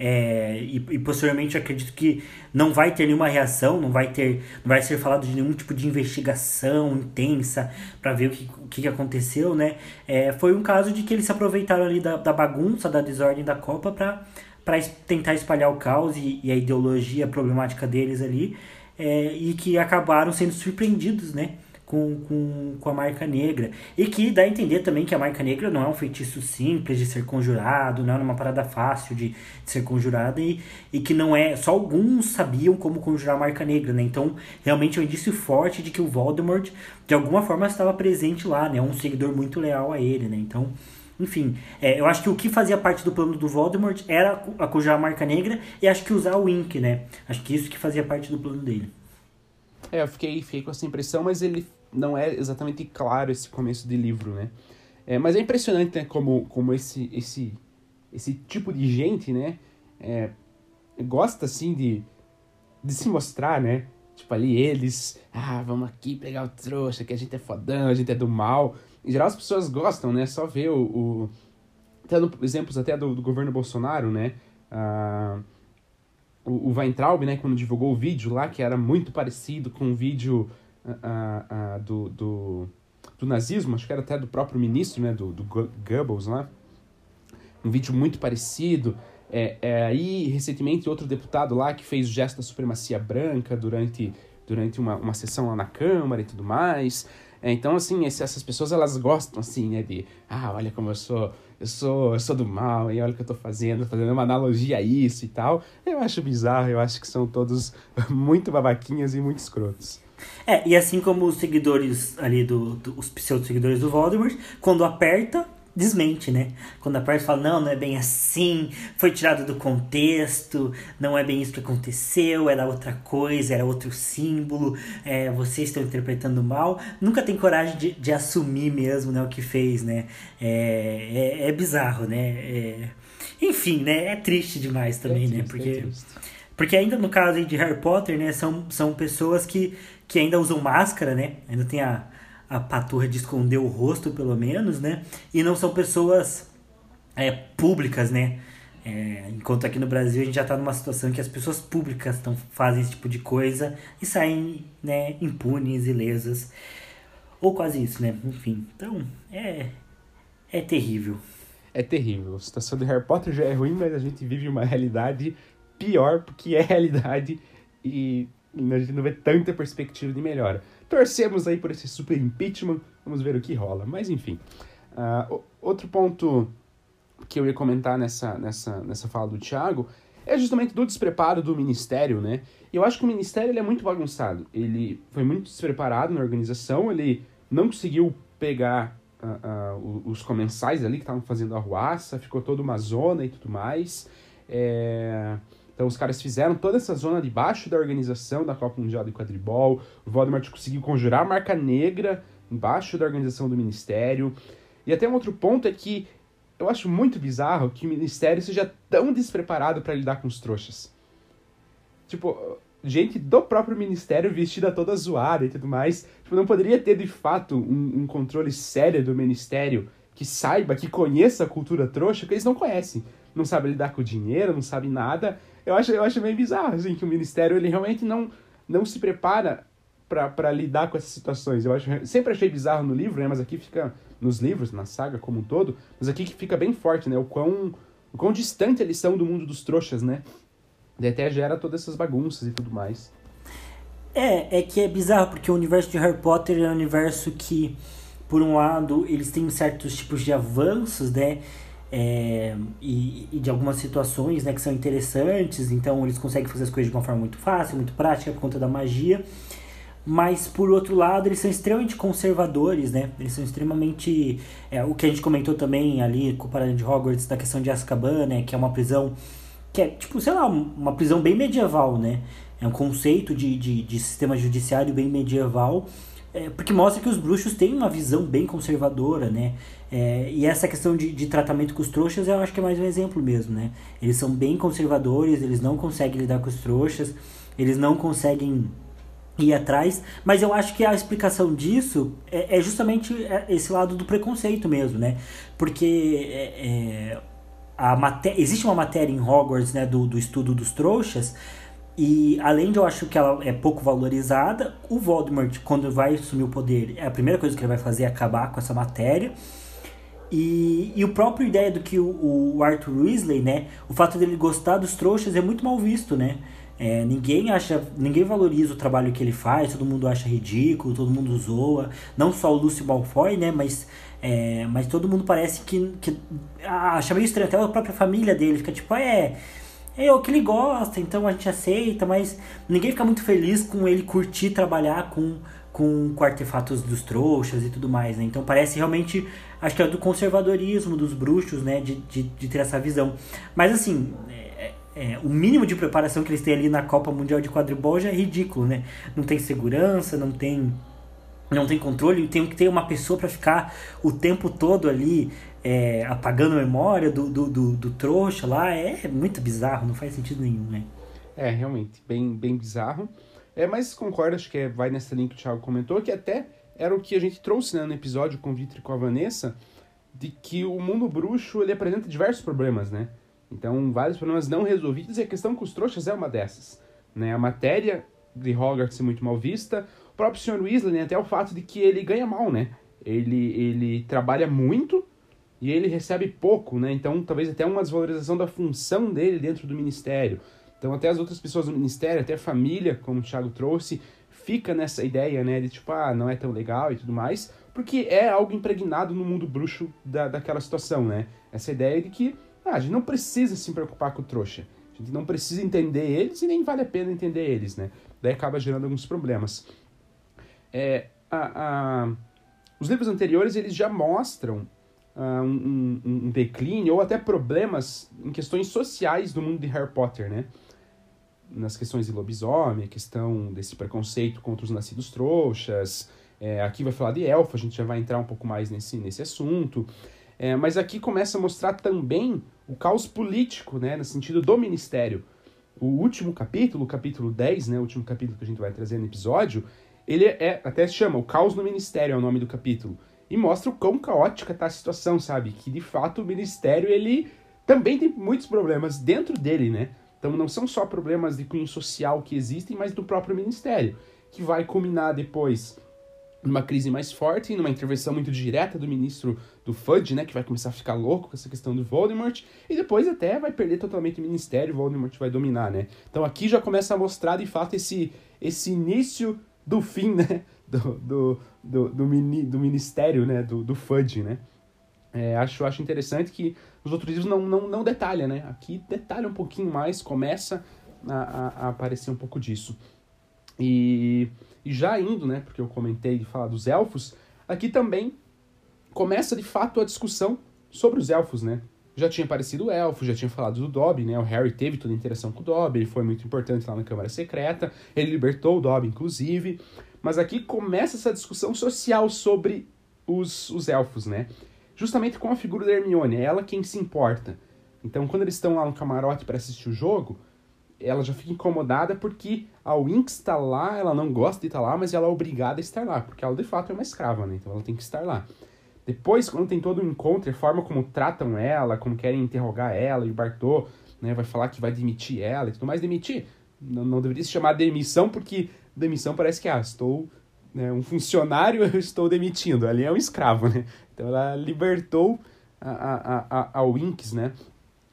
É, e, e, posteriormente acredito que não vai ter nenhuma reação, não vai ter, não vai ser falado de nenhum tipo de investigação intensa para ver o que, o que aconteceu, né? É, foi um caso de que eles se aproveitaram ali da, da bagunça, da desordem da Copa para para tentar espalhar o caos e, e, a ideologia problemática deles ali é, e que acabaram sendo surpreendidos, né? Com, com, com a marca negra. E que dá a entender também que a marca negra não é um feitiço simples de ser conjurado, não é uma parada fácil de, de ser conjurada e, e que não é. Só alguns sabiam como conjurar a marca negra, né? Então, realmente é um indício forte de que o Voldemort, de alguma forma, estava presente lá, né? Um seguidor muito leal a ele, né? Então. Enfim, é, eu acho que o que fazia parte do plano do Voldemort era a conjurar a marca negra e acho que usar o Wink, né? Acho que isso que fazia parte do plano dele. É, eu fiquei, fiquei com essa impressão, mas ele não é exatamente claro esse começo de livro, né? É, mas é impressionante, né, como, como esse, esse, esse tipo de gente, né, é, gosta, assim, de, de se mostrar, né? Tipo, ali eles, ah, vamos aqui pegar o trouxa, que a gente é fodão, a gente é do mal. Em geral, as pessoas gostam, né? Só ver o. o tendo exemplos até do, do governo Bolsonaro, né? Ah, o, o Weintraub, né, quando divulgou o vídeo lá, que era muito parecido com o vídeo ah, ah, do, do do nazismo, acho que era até do próprio ministro, né, do, do Goebbels lá, um vídeo muito parecido. É, é, aí, recentemente, outro deputado lá que fez o gesto da supremacia branca durante, durante uma, uma sessão lá na Câmara e tudo mais. É, então, assim, esse, essas pessoas, elas gostam, assim, né, de... Ah, olha como eu sou... Eu sou, eu sou do mal, e olha o que eu tô fazendo, fazendo uma analogia a isso e tal. Eu acho bizarro, eu acho que são todos [LAUGHS] muito babaquinhas e muito escrotos. É, e assim como os seguidores ali do, do os pseudo-seguidores do Voldemort, quando aperta, desmente, né? Quando a parte fala, não, não é bem assim, foi tirado do contexto, não é bem isso que aconteceu, era outra coisa, era outro símbolo, é, vocês estão interpretando mal, nunca tem coragem de, de assumir mesmo né, o que fez, né? É, é, é bizarro, né? É, enfim, né? É triste demais também, é triste, né? Porque, porque ainda no caso de Harry Potter, né, são, são pessoas que, que ainda usam máscara, né? Ainda tem a a paturra de esconder o rosto, pelo menos, né? E não são pessoas é, públicas, né? É, enquanto aqui no Brasil a gente já está numa situação que as pessoas públicas tão, fazem esse tipo de coisa e saem né, impunes, ilesas. Ou quase isso, né? Enfim, então é, é terrível. É terrível. A situação de Harry Potter já é ruim, mas a gente vive uma realidade pior, porque é realidade e a gente não vê tanta perspectiva de melhora. Torcemos aí por esse super impeachment, vamos ver o que rola. Mas enfim. Uh, outro ponto que eu ia comentar nessa, nessa, nessa fala do Thiago é justamente do despreparo do ministério, né? Eu acho que o ministério ele é muito bagunçado. Ele foi muito despreparado na organização, ele não conseguiu pegar uh, uh, os comensais ali que estavam fazendo a ruaça, ficou toda uma zona e tudo mais. É... Então os caras fizeram toda essa zona de baixo da organização da Copa Mundial de Quadribol. O Voldemort conseguiu conjurar a marca negra embaixo da organização do ministério. E até um outro ponto é que eu acho muito bizarro que o ministério seja tão despreparado para lidar com os trouxas. Tipo, gente do próprio ministério vestida toda zoada e tudo mais. Tipo, não poderia ter de fato um, um controle sério do ministério que saiba, que conheça a cultura trouxa, que eles não conhecem. Não sabe lidar com o dinheiro, não sabe nada eu acho, eu acho meio bizarro, assim, que o Ministério ele realmente não, não se prepara para lidar com essas situações. Eu acho, sempre achei bizarro no livro, né, mas aqui fica, nos livros, na saga como um todo, mas aqui que fica bem forte, né, o quão, o quão distante eles são do mundo dos trouxas, né, e até gera todas essas bagunças e tudo mais. É, é que é bizarro, porque o universo de Harry Potter é um universo que, por um lado, eles têm certos tipos de avanços, né, é, e, e, de algumas situações né, que são interessantes, então eles conseguem fazer as coisas de uma forma muito fácil, muito prática por conta da magia. Mas por outro lado, eles são extremamente conservadores, né? Eles são extremamente. É, o que a gente comentou também ali, comparando de Hogwarts, da questão de Azkaban, né? Que é uma prisão. Que é, tipo, sei lá, uma prisão bem medieval, né? É um conceito de, de, de sistema judiciário bem medieval. É, porque mostra que os bruxos têm uma visão bem conservadora, né? É, e essa questão de, de tratamento com os trouxas eu acho que é mais um exemplo mesmo, né? Eles são bem conservadores, eles não conseguem lidar com os trouxas, eles não conseguem ir atrás, mas eu acho que a explicação disso é, é justamente esse lado do preconceito mesmo, né? Porque é, é a existe uma matéria em Hogwarts, né, do, do estudo dos trouxas, e além de eu acho que ela é pouco valorizada, o Voldemort, quando vai assumir o poder, é a primeira coisa que ele vai fazer é acabar com essa matéria. E, e o próprio ideia do que o, o, Arthur Weasley, né? O fato dele gostar dos trouxas é muito mal visto, né? É, ninguém acha, ninguém valoriza o trabalho que ele faz, todo mundo acha ridículo, todo mundo zoa. Não só o Lúcio Malfoy, né? Mas, é, mas todo mundo parece que, que acha meio estranho. Até a própria família dele fica tipo, é, é o que ele gosta, então a gente aceita, mas ninguém fica muito feliz com ele curtir trabalhar com com, com artefatos dos trouxas e tudo mais, né? Então parece realmente, acho que é do conservadorismo dos bruxos, né? De, de, de ter essa visão. Mas assim, é, é, o mínimo de preparação que eles têm ali na Copa Mundial de Quadribol já é ridículo, né? Não tem segurança, não tem não tem controle, tem que ter uma pessoa para ficar o tempo todo ali é, apagando a memória do, do, do, do, trouxa lá, é muito bizarro, não faz sentido nenhum, né? É, realmente, bem, bem bizarro. É, mas concordo, acho que é, vai nessa linha que o Thiago comentou, que até era o que a gente trouxe né, no episódio com o Vitor e com a Vanessa, de que o mundo bruxo ele apresenta diversos problemas, né? Então, vários problemas não resolvidos e a questão com os trouxas é uma dessas. Né? A matéria de Hogwarts é muito mal vista, próprio Sr. Weasley, né, até o fato de que ele ganha mal, né? ele, ele trabalha muito e ele recebe pouco, né? Então, talvez até uma desvalorização da função dele dentro do ministério. Então, até as outras pessoas do ministério, até a família, como o Thiago trouxe, fica nessa ideia, né, de tipo, ah, não é tão legal e tudo mais, porque é algo impregnado no mundo bruxo da, daquela situação, né? Essa ideia de que ah, a gente não precisa se preocupar com o trouxa. A gente não precisa entender eles e nem vale a pena entender eles, né? Daí acaba gerando alguns problemas. É, a, a, os livros anteriores, eles já mostram uh, um, um, um, declínio ou até problemas em questões sociais do mundo de Harry Potter, né? Nas questões de lobisomem, a questão desse preconceito contra os nascidos trouxas. É, aqui vai falar de elfo, a gente já vai entrar um pouco mais nesse, nesse assunto. É, mas aqui começa a mostrar também o caos político, né, no sentido do ministério. O último capítulo, o capítulo 10, né, o último capítulo que a gente vai trazer no episódio, ele é, até se chama O Caos no Ministério, é o nome do capítulo. E mostra o quão caótica tá a situação, sabe? Que de fato o ministério, ele também tem muitos problemas dentro dele, né? Então não são só problemas de cunho social que existem, mas do próprio ministério, que vai culminar depois numa crise mais forte, numa intervenção muito direta do ministro do Fudge, né, que vai começar a ficar louco com essa questão do Voldemort, e depois até vai perder totalmente o ministério, o Voldemort vai dominar, né. Então aqui já começa a mostrar, de fato, esse, esse início do fim, né, do, do, do, do, mini, do ministério, né, do, do Fudge, né. É, acho, acho interessante que os outros livros não, não, não detalham, né, aqui detalha um pouquinho mais, começa a, a, a aparecer um pouco disso. E e já indo, né, porque eu comentei de falar dos elfos, aqui também começa de fato a discussão sobre os elfos, né? Já tinha aparecido o elfo, já tinha falado do Dobby, né? O Harry teve toda a interação com o Dobby, ele foi muito importante lá na Câmara Secreta, ele libertou o Dobby, inclusive. Mas aqui começa essa discussão social sobre os, os elfos, né? Justamente com a figura da Hermione, é ela quem se importa. Então, quando eles estão lá no camarote para assistir o jogo, ela já fica incomodada porque a Winx está lá, ela não gosta de estar tá lá, mas ela é obrigada a estar lá, porque ela de fato é uma escrava, né? Então ela tem que estar lá. Depois, quando tem todo o um encontro, a forma como tratam ela, como querem interrogar ela, e o Bartô né, vai falar que vai demitir ela e tudo mais, demitir. Não, não deveria se chamar demissão, porque demissão parece que, ah, estou né, um funcionário, [LAUGHS] eu estou demitindo. Ali é um escravo, né? Então ela libertou a, a, a, a Winx, né?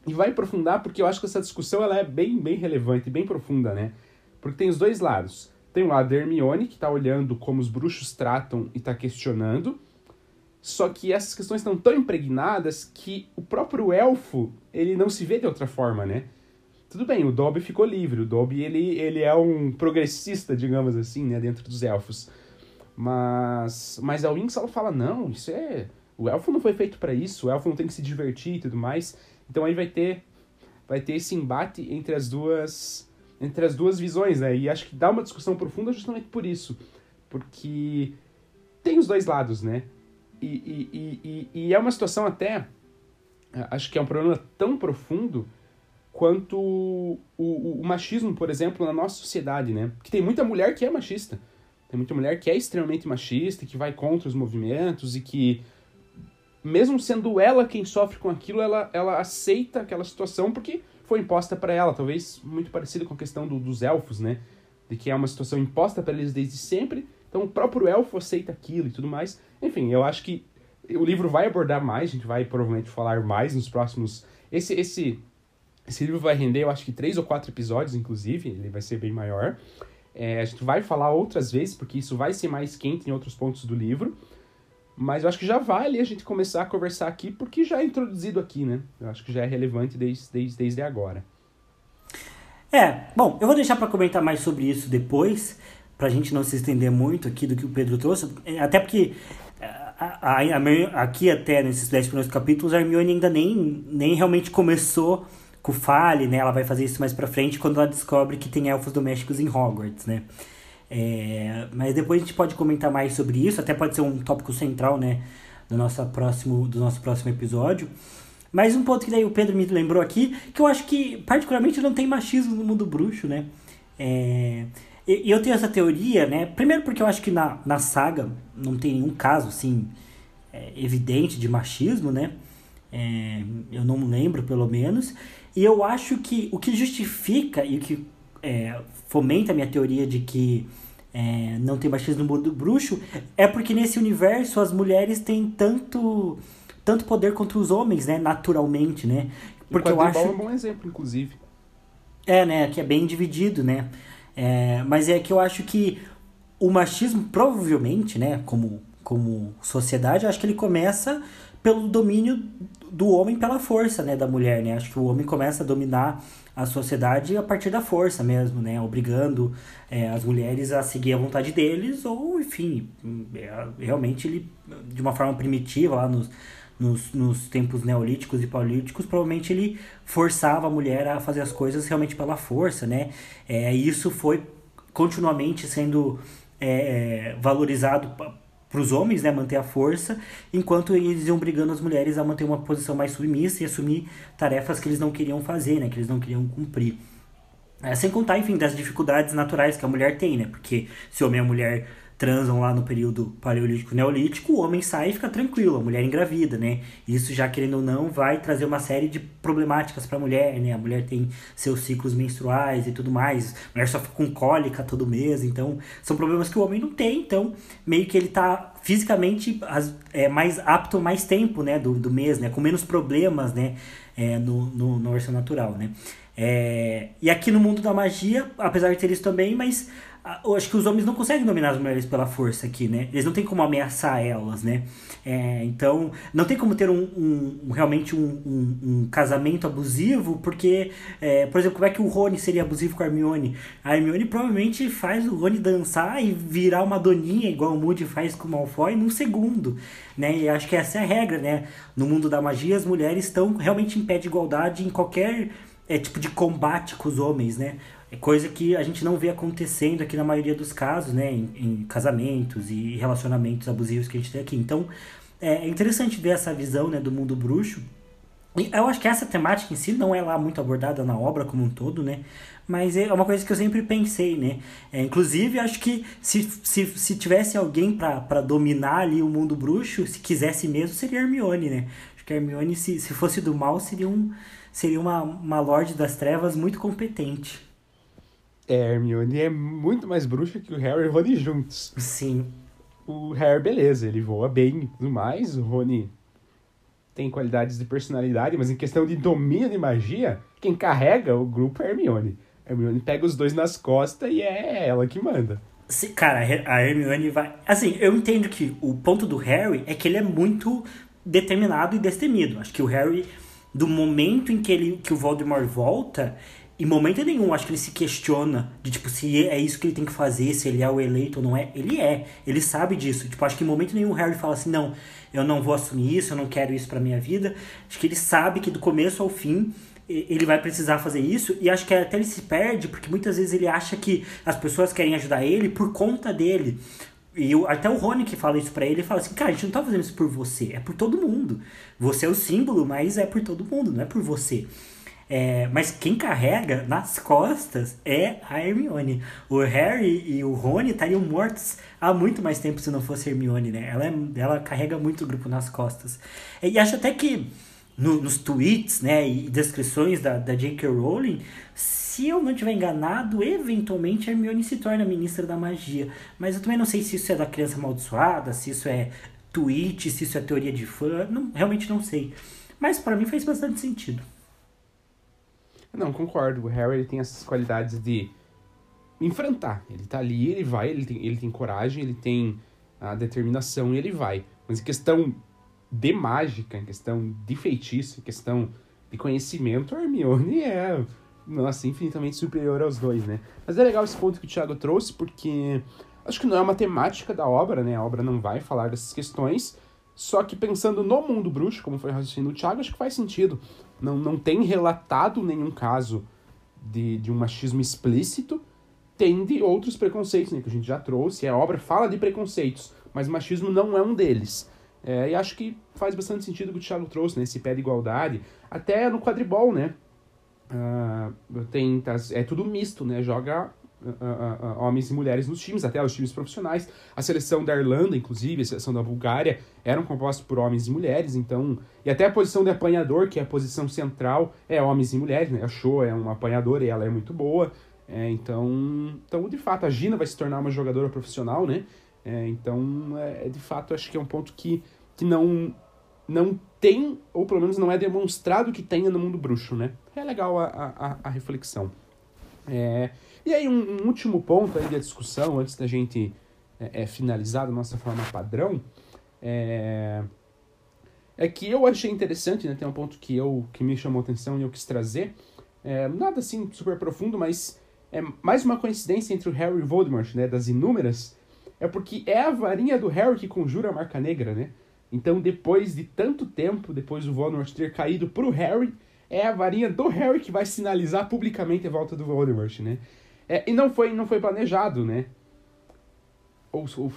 E vai aprofundar porque eu acho que essa discussão ela é bem, bem relevante, bem profunda, né? Porque tem os dois lados. Tem o lado da Hermione, que está olhando como os bruxos tratam e está questionando. Só que essas questões estão tão impregnadas que o próprio elfo, ele não se vê de outra forma, né? Tudo bem, o Dobby ficou livre. O Dobby, ele, ele é um progressista, digamos assim, né? Dentro dos elfos. Mas, mas a Winx, ela fala, não, isso é... O elfo não foi feito para isso, o elfo não tem que se divertir e tudo mais. Então aí vai ter vai ter esse embate entre as duas entre as duas visões, né? E acho que dá uma discussão profunda justamente por isso, porque tem os dois lados, né? E, e, e, e é uma situação até acho que é um problema tão profundo quanto o, o, o, machismo, por exemplo, na nossa sociedade, né? Que tem muita mulher que é machista. Tem muita mulher que é extremamente machista, que vai contra os movimentos e que mesmo sendo ela quem sofre com aquilo, ela, ela aceita aquela situação porque foi imposta para ela. Talvez muito parecido com a questão do, dos elfos, né? De que é uma situação imposta para eles desde sempre. Então o próprio elfo aceita aquilo e tudo mais. Enfim, eu acho que o livro vai abordar mais, a gente vai provavelmente falar mais nos próximos. Esse, esse, esse livro vai render, eu acho que três ou quatro episódios, inclusive, ele vai ser bem maior. É, a gente vai falar outras vezes, porque isso vai ser mais quente em outros pontos do livro. Mas eu acho que já vale a gente começar a conversar aqui, porque já é introduzido aqui, né? Eu acho que já é relevante desde, desde, desde agora. É, bom, eu vou deixar para comentar mais sobre isso depois, pra gente não se estender muito aqui do que o Pedro trouxe, até porque a, a, a, aqui até nesses 10 primeiros capítulos a Hermione ainda nem, nem realmente começou com o Fale, né? Ela vai fazer isso mais pra frente quando ela descobre que tem elfos domésticos em Hogwarts, né? É, mas depois a gente pode comentar mais sobre isso, até pode ser um tópico central, né, do nosso próximo, do nosso próximo episódio. Mas um ponto que daí o Pedro me lembrou aqui, que eu acho que particularmente não tem machismo no mundo bruxo, né? É, e eu tenho essa teoria, né? Primeiro porque eu acho que na, na saga não tem nenhum caso, assim, é, evidente de machismo, né? É, eu não lembro, pelo menos. E eu acho que o que justifica e o que é, fomenta a minha teoria de que é, não tem machismo no mundo bruxo, é porque nesse universo as mulheres têm tanto tanto poder contra os homens, né? Naturalmente, né? Porque eu acho. é um bom exemplo, inclusive. É, né? Que é bem dividido, né? É, mas é que eu acho que o machismo, provavelmente, né? Como, como sociedade, acho que ele começa pelo domínio do homem pela força, né? Da mulher, né? Acho que o homem começa a dominar a sociedade a partir da força mesmo, né? Obrigando é, as mulheres a seguir a vontade deles ou, enfim, é, realmente ele, de uma forma primitiva lá nos nos, nos tempos neolíticos e paleolíticos, provavelmente ele forçava a mulher a fazer as coisas realmente pela força, né? É, isso foi continuamente sendo é, é valorizado para os homens, né, manter a força, enquanto eles iam brigando as mulheres a manter uma posição mais submissa e assumir tarefas que eles não queriam fazer, né, que eles não queriam cumprir. É, sem contar, enfim, das dificuldades naturais que a mulher tem, né, porque se o homem e a mulher transam lá no período paleolítico neolítico, o homem sai e fica tranquilo, a mulher engravida, né? Isso já querendo ou não vai trazer uma série de problemáticas para a mulher, né? A mulher tem seus ciclos menstruais e tudo mais, a mulher sofre com cólica todo mês, então são problemas que o homem não tem, então meio que ele tá fisicamente é, mais apto mais tempo, né, do, do mês, né? Com menos problemas, né? É, no, no, no versão natural, né? É, e aqui no mundo da magia, apesar de ter isso também, mas eu acho que os homens não conseguem dominar as mulheres pela força aqui, né? Eles não têm como ameaçar elas, né? É, então, não tem como ter um, um realmente um, um, um, casamento abusivo, porque, é, por exemplo, como é que o Rony seria abusivo com a Hermione? A Hermione provavelmente faz o Rony dançar e virar uma doninha, igual o Moody faz com o Malfoy, num segundo, né? E acho que essa é a regra, né? No mundo da magia, as mulheres estão realmente em pé de igualdade em qualquer é, tipo de combate com os homens, né? É coisa que a gente não vê acontecendo aqui na maioria dos casos, né? Em, em casamentos e relacionamentos abusivos que a gente tem aqui. Então, é, é interessante ver essa visão né, do mundo bruxo. Eu acho que essa temática em si não é lá muito abordada na obra como um todo, né? Mas é uma coisa que eu sempre pensei, né? É, inclusive, acho que se, se, se tivesse alguém para dominar ali o mundo bruxo, se quisesse mesmo, seria Hermione, né? Acho que Hermione, se, se fosse do mal, seria, um, seria uma, uma Lorde das Trevas muito competente. É, Hermione é muito mais bruxa que o Harry e o Rony juntos. Sim. O Harry, beleza, ele voa bem e tudo mais. O Rony tem qualidades de personalidade, mas em questão de domínio de magia, quem carrega o grupo é a Hermione. A Hermione pega os dois nas costas e é ela que manda. Sim, cara, a Hermione vai. Assim, eu entendo que o ponto do Harry é que ele é muito determinado e destemido. Acho que o Harry, do momento em que, ele, que o Voldemort volta, em momento nenhum acho que ele se questiona de tipo se é isso que ele tem que fazer, se ele é o eleito ou não é. Ele é, ele sabe disso. Tipo, acho que em momento nenhum o Harry fala assim: "Não, eu não vou assumir isso, eu não quero isso para minha vida". Acho que ele sabe que do começo ao fim ele vai precisar fazer isso e acho que até ele se perde porque muitas vezes ele acha que as pessoas querem ajudar ele por conta dele. E eu, até o Rony que fala isso pra ele, ele fala assim, cara, a gente não tá fazendo isso por você, é por todo mundo. Você é o símbolo, mas é por todo mundo, não é por você. É, mas quem carrega nas costas é a Hermione. O Harry e o Rony estariam mortos há muito mais tempo se não fosse Hermione, né? Ela, é, ela carrega muito o grupo nas costas. E acho até que no, nos tweets né, e descrições da, da J.K. Rowling, se eu não estiver enganado, eventualmente a Hermione se torna ministra da magia. Mas eu também não sei se isso é da criança amaldiçoada, se isso é tweet, se isso é teoria de fã. Não, realmente não sei. Mas para mim faz bastante sentido. Não, concordo. O Harry ele tem essas qualidades de enfrentar. Ele tá ali, ele vai, ele tem, ele tem coragem, ele tem a determinação e ele vai. Mas em questão de mágica, em questão de feitiço, em questão de conhecimento, a Hermione é, nossa, infinitamente superior aos dois, né? Mas é legal esse ponto que o Thiago trouxe, porque acho que não é uma temática da obra, né? A obra não vai falar dessas questões, só que pensando no mundo bruxo, como foi o raciocínio do Thiago, acho que faz sentido. Não, não tem relatado nenhum caso de, de um machismo explícito. Tem de outros preconceitos, né, que a gente já trouxe. A obra fala de preconceitos, mas machismo não é um deles. É, e acho que faz bastante sentido o que o Thiago trouxe, né? Esse pé de igualdade. Até no quadribol, né? Uh, tem, tá, é tudo misto, né? Joga uh, uh, homens e mulheres nos times, até os times profissionais. A seleção da Irlanda, inclusive, a seleção da Bulgária, eram compostos por homens e mulheres, então. E até a posição de apanhador, que é a posição central, é homens e mulheres, né? A Show é uma apanhadora e ela é muito boa. É, então, então, de fato, a Gina vai se tornar uma jogadora profissional, né? É, então, é, de fato, acho que é um ponto que, que não, não tem, ou pelo menos não é demonstrado que tenha no mundo bruxo, né? É legal a, a, a reflexão. É, e aí, um, um, último ponto aí da discussão, antes da gente é, é, finalizar da nossa forma padrão, é, é que eu achei interessante, né? Tem um ponto que, eu, que me chamou atenção e eu quis trazer. É, nada assim super profundo, mas é mais uma coincidência entre o Harry e Voldemort, né? Das inúmeras. É porque é a varinha do Harry que conjura a marca negra, né? Então, depois de tanto tempo, depois do Voldemort ter caído pro Harry, é a varinha do Harry que vai sinalizar publicamente a volta do Voldemort, né? É, e não foi, não foi planejado, né? Ou, ou,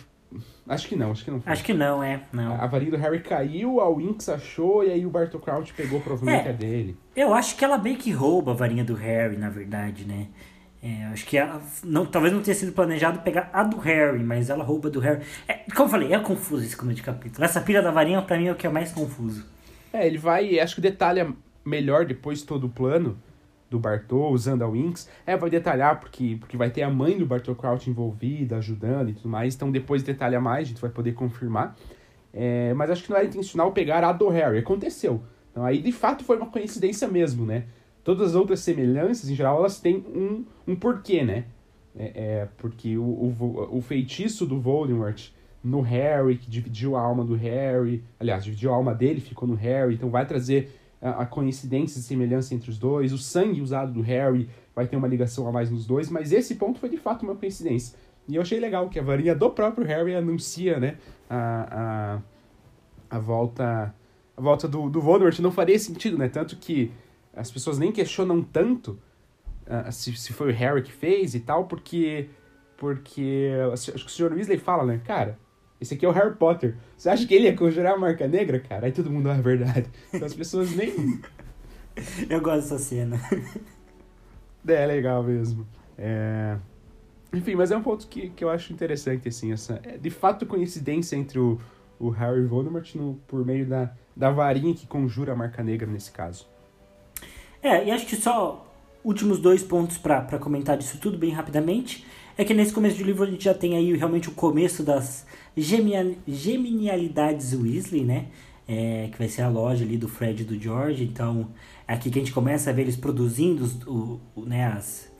acho que não, acho que não foi. Acho que não, é. Não. A, varinha do Harry caiu, a Winx achou e aí o Bartol Crouch pegou provavelmente é, a dele. Eu acho que ela meio que rouba a varinha do Harry, na verdade, né? É, acho que não, talvez não tenha sido planejado pegar a do Harry, mas ela rouba do Harry. É, como eu falei, é confuso esse começo de capítulo. Essa pilha da varinha, pra mim, é o que é mais confuso. É, ele vai, acho que detalha melhor depois todo o plano do Bartol usando a Winx. É, vai detalhar porque, porque vai ter a mãe do Bartol Crouch envolvida, ajudando e tudo mais. Então depois detalha mais, a gente vai poder confirmar. É, mas acho que não era intencional pegar a do Harry. Aconteceu. Então aí de fato foi uma coincidência mesmo, né? Todas as outras semelhanças, em geral, elas têm um, um porquê, né? É, é porque o, o, o, feitiço do Voldemort no Harry, que dividiu a alma do Harry, aliás, dividiu a alma dele, ficou no Harry, então vai trazer a, coincidência e semelhança entre os dois. O sangue usado do Harry vai ter uma ligação a mais nos dois, mas esse ponto foi de fato uma coincidência. E eu achei legal que a varinha do próprio Harry anuncia, né, a, a, a volta a volta do, do Voldemort. Não faria sentido, né? Tanto que as pessoas nem questionam tanto uh, se, se foi o Harry que fez e tal, porque. Porque. Acho que o Sr. Weasley fala, né? Cara, esse aqui é o Harry Potter. Você acha que ele ia conjurar a marca negra, cara? Aí todo mundo, ah, é verdade. Então as pessoas nem. [LAUGHS] Eu gosto dessa cena. [LAUGHS] É, é legal mesmo. É... Enfim, mas é um ponto que, que eu acho interessante, assim, essa. É, de fato, coincidência entre o, o Harry e Voldemort no, por meio da, da varinha que conjura a marca negra nesse caso. É, e acho que só últimos dois pontos para comentar disso tudo bem rapidamente. É que nesse começo do livro a gente já tem aí realmente o começo das geminialidades Weasley, né? É, que vai ser a loja ali do Fred e do George. Então, é aqui que a gente começa a ver eles produzindo os, o, o, né, as,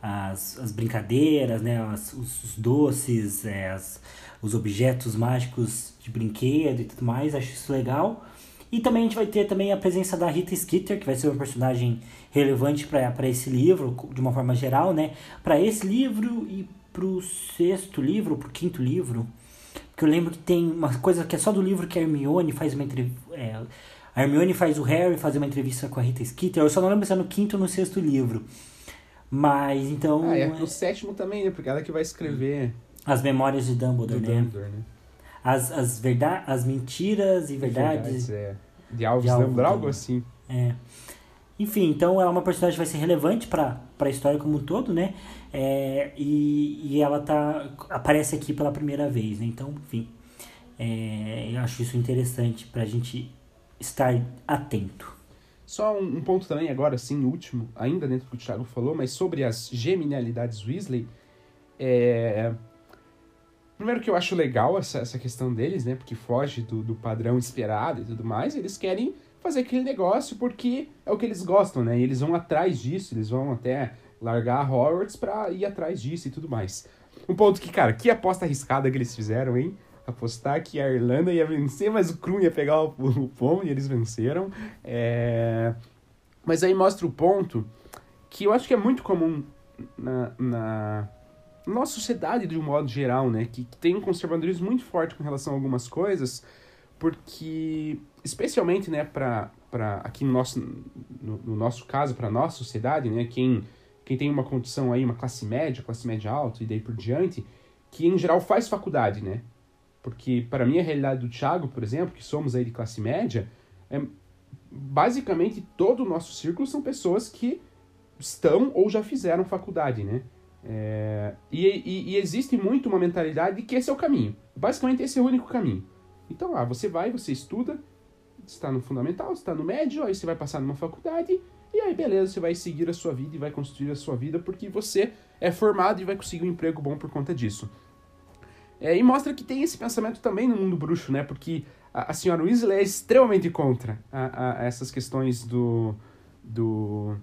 as, as brincadeiras, né, as, os, os doces, é, as, os objetos mágicos de brinquedo e tudo mais. Acho isso legal. E também a gente vai ter também a presença da Rita Skeeter, que vai ser uma personagem relevante para esse livro, de uma forma geral, né? Para esse livro e para o sexto livro, para o quinto livro. Porque eu lembro que tem uma coisa que é só do livro que a Hermione faz uma entrevista. É, a Hermione faz o Harry fazer uma entrevista com a Rita Skeeter. Eu só não lembro se é no quinto ou no sexto livro. Mas então. Ah, é no sétimo também, né? Porque ela que vai escrever. As memórias de Dumbledore, né? Dumbledore, né? As, as, verdade, as mentiras e verdades. verdades é. De Alves de Dumbledore, algo assim. É. Enfim, então ela é uma personagem que vai ser relevante para a história como um todo, né? É, e, e ela tá aparece aqui pela primeira vez, né? Então, enfim, é, eu acho isso interessante para a gente estar atento. Só um, um, ponto também agora, sim, último, ainda dentro do que o Thiago falou, mas sobre as geminialidades Weasley, é, Primeiro que eu acho legal essa, essa questão deles, né? Porque foge do, do padrão esperado e tudo mais. Eles querem fazer aquele negócio porque é o que eles gostam, né? E eles vão atrás disso, eles vão até largar Hogwarts pra ir atrás disso e tudo mais. Um ponto que, cara, que aposta arriscada que eles fizeram, hein? Apostar que a Irlanda ia vencer, mas o Krum ia pegar o, o e eles venceram. É... Mas aí mostra o ponto que eu acho que é muito comum na, na nossa sociedade de um modo geral, né, que, tem um conservadorismo muito forte com relação a algumas coisas, porque especialmente, né, para aqui no nosso no, no nosso caso, para nossa sociedade, né, quem quem tem uma condição aí, uma classe média, classe média alta e daí por diante, que em geral faz faculdade, né? Porque para mim a realidade do Thiago, por exemplo, que somos aí de classe média, é basicamente todo o nosso círculo são pessoas que estão ou já fizeram faculdade, né? É, e, e, e, existe muito uma mentalidade de que esse é o caminho. Basicamente, esse é o único caminho. Então, lá, ah, você vai, você estuda, está no fundamental, está no médio, aí você vai passar numa faculdade, E aí, beleza, você vai seguir a sua vida e vai construir a sua vida porque você é formado e vai conseguir um emprego bom por conta disso. É, e mostra que tem esse pensamento também no mundo bruxo, né? Porque a, a senhora Weasley é extremamente contra a, a essas questões do, do,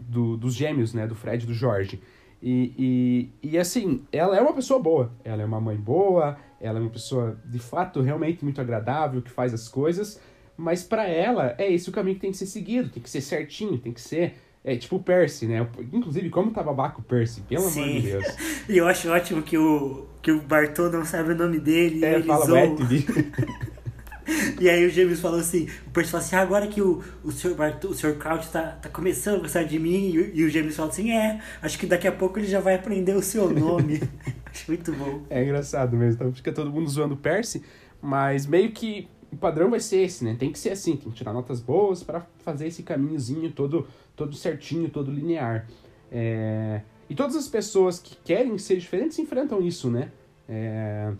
do, dos gêmeos, né? Do Fred e do Jorge. E, e, e assim, ela é uma pessoa boa. Ela é uma mãe boa, ela é uma pessoa de fato realmente muito agradável, que faz as coisas. Mas para ela, é esse o caminho que tem que ser seguido, tem que ser certinho, tem que ser é tipo o Percy, né? Inclusive, como tá babaca o Percy, pelo Sim. amor de Deus. [LAUGHS] e eu acho ótimo que o, que o Bartô não sabe o nome dele. É, fala Wetby. [LAUGHS] e aí o James falou assim, o Percy falou assim, ah, agora que o, o Sr. O Sr. Crouch tá, tá começando a gostar de mim, e, e o James falou assim, é, acho que daqui a pouco ele já vai aprender o seu nome. [LAUGHS] acho muito bom. É engraçado mesmo, então fica todo mundo zoando o Percy, mas meio que o padrão vai ser esse, né? Tem que ser assim, tem que tirar notas boas para fazer esse caminhozinho todo todo certinho, todo linear. É... E todas as pessoas que querem ser diferentes enfrentam isso, né? É...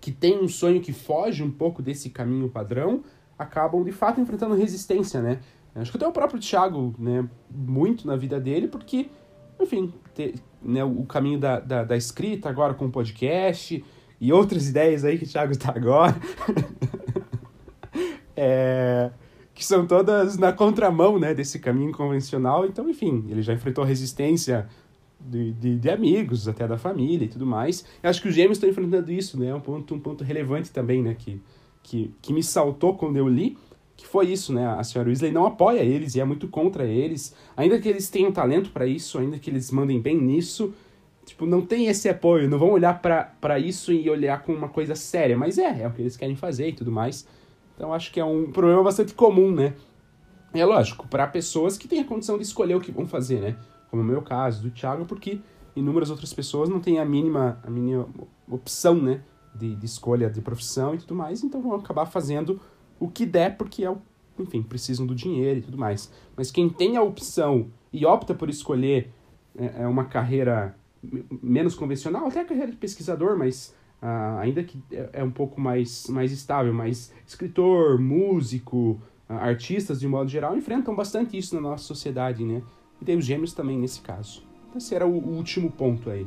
Que tem um sonho que foge um pouco desse caminho padrão, acabam de fato enfrentando resistência, né? Acho que até o próprio Thiago, né, muito na vida dele, porque, enfim, ter, né, o caminho da, da, da escrita agora com o podcast e outras ideias aí que o Thiago está agora. [LAUGHS] é, que são todas na contramão né, desse caminho convencional. Então, enfim, ele já enfrentou resistência de, de, de, amigos, até da família e tudo mais. Eu acho que os gêmeos estão enfrentando isso, né? Um ponto, um ponto relevante também, né? Que, que, que me saltou quando eu li, que foi isso, né? A senhora Weasley não apoia eles e é muito contra eles. Ainda que eles tenham talento para isso, ainda que eles mandem bem nisso, tipo, não tem esse apoio. Não vão olhar para isso e olhar com uma coisa séria. Mas é, é o que eles querem fazer e tudo mais. Então acho que é um problema bastante comum, né? É lógico, para pessoas que têm a condição de escolher o que vão fazer, né? Como o meu caso, do Thiago, porque inúmeras outras pessoas não têm a mínima, a mínima opção, né? De, de escolha de profissão e tudo mais, então vão acabar fazendo o que der, porque é o, enfim, precisam do dinheiro e tudo mais. Mas quem tem a opção e opta por escolher é, é uma carreira menos convencional, até a carreira de pesquisador, mas Uh, ainda que é, é um pouco mais, mais estável, mas escritor, músico, uh, artistas de modo geral enfrentam bastante isso na nossa sociedade, né? E tem os gêmeos também nesse caso. Esse era o, o último ponto aí.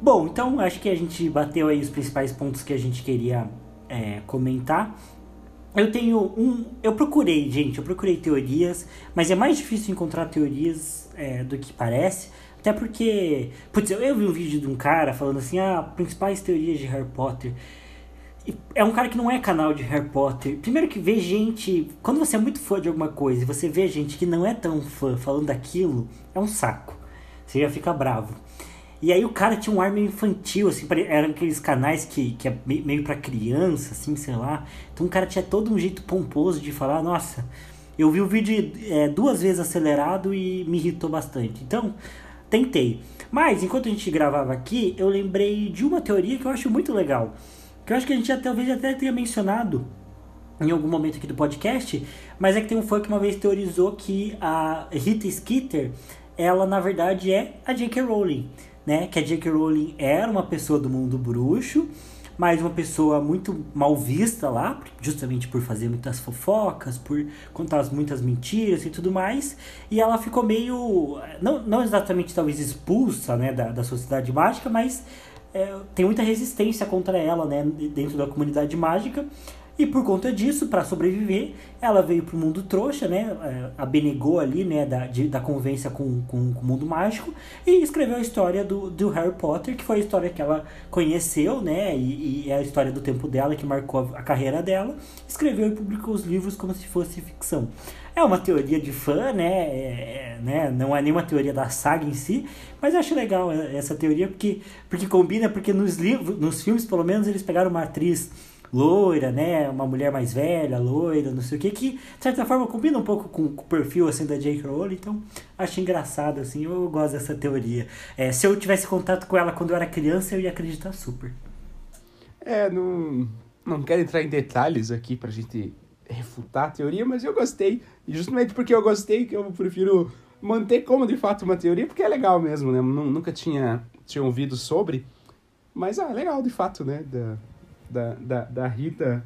Bom, então acho que a gente bateu aí os principais pontos que a gente queria é, comentar. Eu tenho um. Eu procurei, gente, eu procurei teorias, mas é mais difícil encontrar teorias é, do que parece. Até porque. Putz, eu, eu vi um vídeo de um cara falando assim: ah, principais teorias de Harry Potter. É um cara que não é canal de Harry Potter. Primeiro que vê gente. Quando você é muito fã de alguma coisa e você vê gente que não é tão fã falando daquilo, é um saco. Você já fica bravo. E aí o cara tinha um ar meio infantil, assim, eram aqueles canais que, que é meio para criança, assim, sei lá. Então o cara tinha todo um jeito pomposo de falar, nossa, eu vi o vídeo é, duas vezes acelerado e me irritou bastante. Então, tentei. Mas, enquanto a gente gravava aqui, eu lembrei de uma teoria que eu acho muito legal. Que eu acho que a gente já, talvez até tenha mencionado em algum momento aqui do podcast, mas é que tem um fã que uma vez teorizou que a Rita Skeeter, ela na verdade é a J.K. Rowling né? Que a J.K. Rowling era uma pessoa do mundo bruxo, mas uma pessoa muito mal vista lá, justamente por fazer muitas fofocas, por contar muitas mentiras e tudo mais. E ela ficou meio, não, não exatamente talvez expulsa, né, da, da sociedade mágica, mas é, tem muita resistência contra ela, né, dentro da comunidade mágica. E por conta disso, para sobreviver, ela veio pro mundo trouxa, né? É, abnegou ali, né? Da, de, da convivência com, com, com, o mundo mágico e escreveu a história do, do Harry Potter, que foi a história que ela conheceu, né? E, e é a história do tempo dela que marcou a, a carreira dela. Escreveu e publicou os livros como se fosse ficção. É uma teoria de fã, né? É, é né? Não é nenhuma teoria da saga em si, mas eu acho legal essa teoria porque, porque combina, porque nos livros, nos filmes, pelo menos, eles pegaram uma atriz loira, né? Uma mulher mais velha, loira, não sei o que, que de certa forma combina um pouco com, com o perfil assim da J.K. Rowling, então acho engraçado, assim, eu gosto dessa teoria. É, se eu tivesse contato com ela quando eu era criança, eu ia acreditar super. É, não, não quero entrar em detalhes aqui pra gente refutar a teoria, mas eu gostei. E justamente porque eu gostei, que eu prefiro manter como de fato uma teoria, porque é legal mesmo, né? Nunca tinha, tinha ouvido sobre. Mas, ah, legal de fato, né? Da, da, da, da Rita.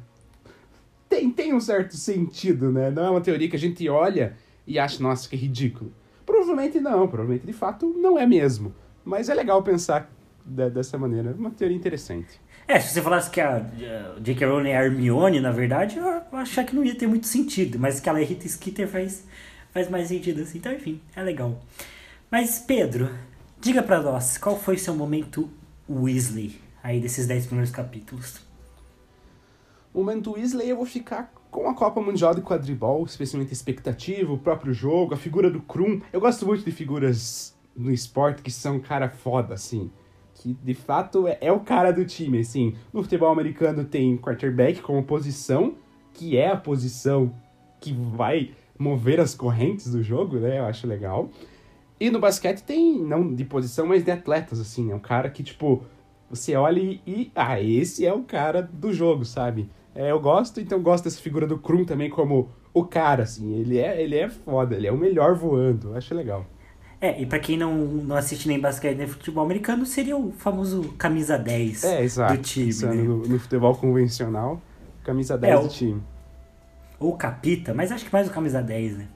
Tem, tem um certo sentido, né? Não é uma teoria que a gente olha e acha, nossa, que ridículo. Provavelmente não, provavelmente de fato não é mesmo. Mas é legal pensar dessa maneira. Uma teoria interessante. É, se você falasse que a, a J.K. Rowling é Hermione, na verdade, eu achar que não ia ter muito sentido. Mas que ela é Rita Skeeter faz, faz mais sentido assim. Então, enfim, é legal. Mas, Pedro, diga para nós, qual foi seu momento Weasley aí desses 10 primeiros capítulos? O momento Weasley eu vou ficar com a Copa Mundial de Quadribol, especialmente a expectativa, o próprio jogo, a figura do Krum. Eu gosto muito de figuras no esporte que são cara foda, assim que de fato é, é, o cara do time, assim. No futebol americano tem quarterback como posição, que é a posição que vai mover as correntes do jogo, né? Eu acho legal. E no basquete tem, não de posição, mas de atletas, assim. É um cara que, tipo, você olha e, e ah, esse é o cara do jogo, sabe? É, eu gosto, então gosto dessa figura do Krum também como o cara, assim. Ele é, ele é foda, ele é o melhor voando. Eu acho legal. É, e pra quem não, não assiste nem basquete nem futebol americano, seria o famoso camisa 10 é, exato. do time. Né? No, no, futebol convencional, camisa 10 é, do time. Ou capita, mas acho que mais o camisa 10, né?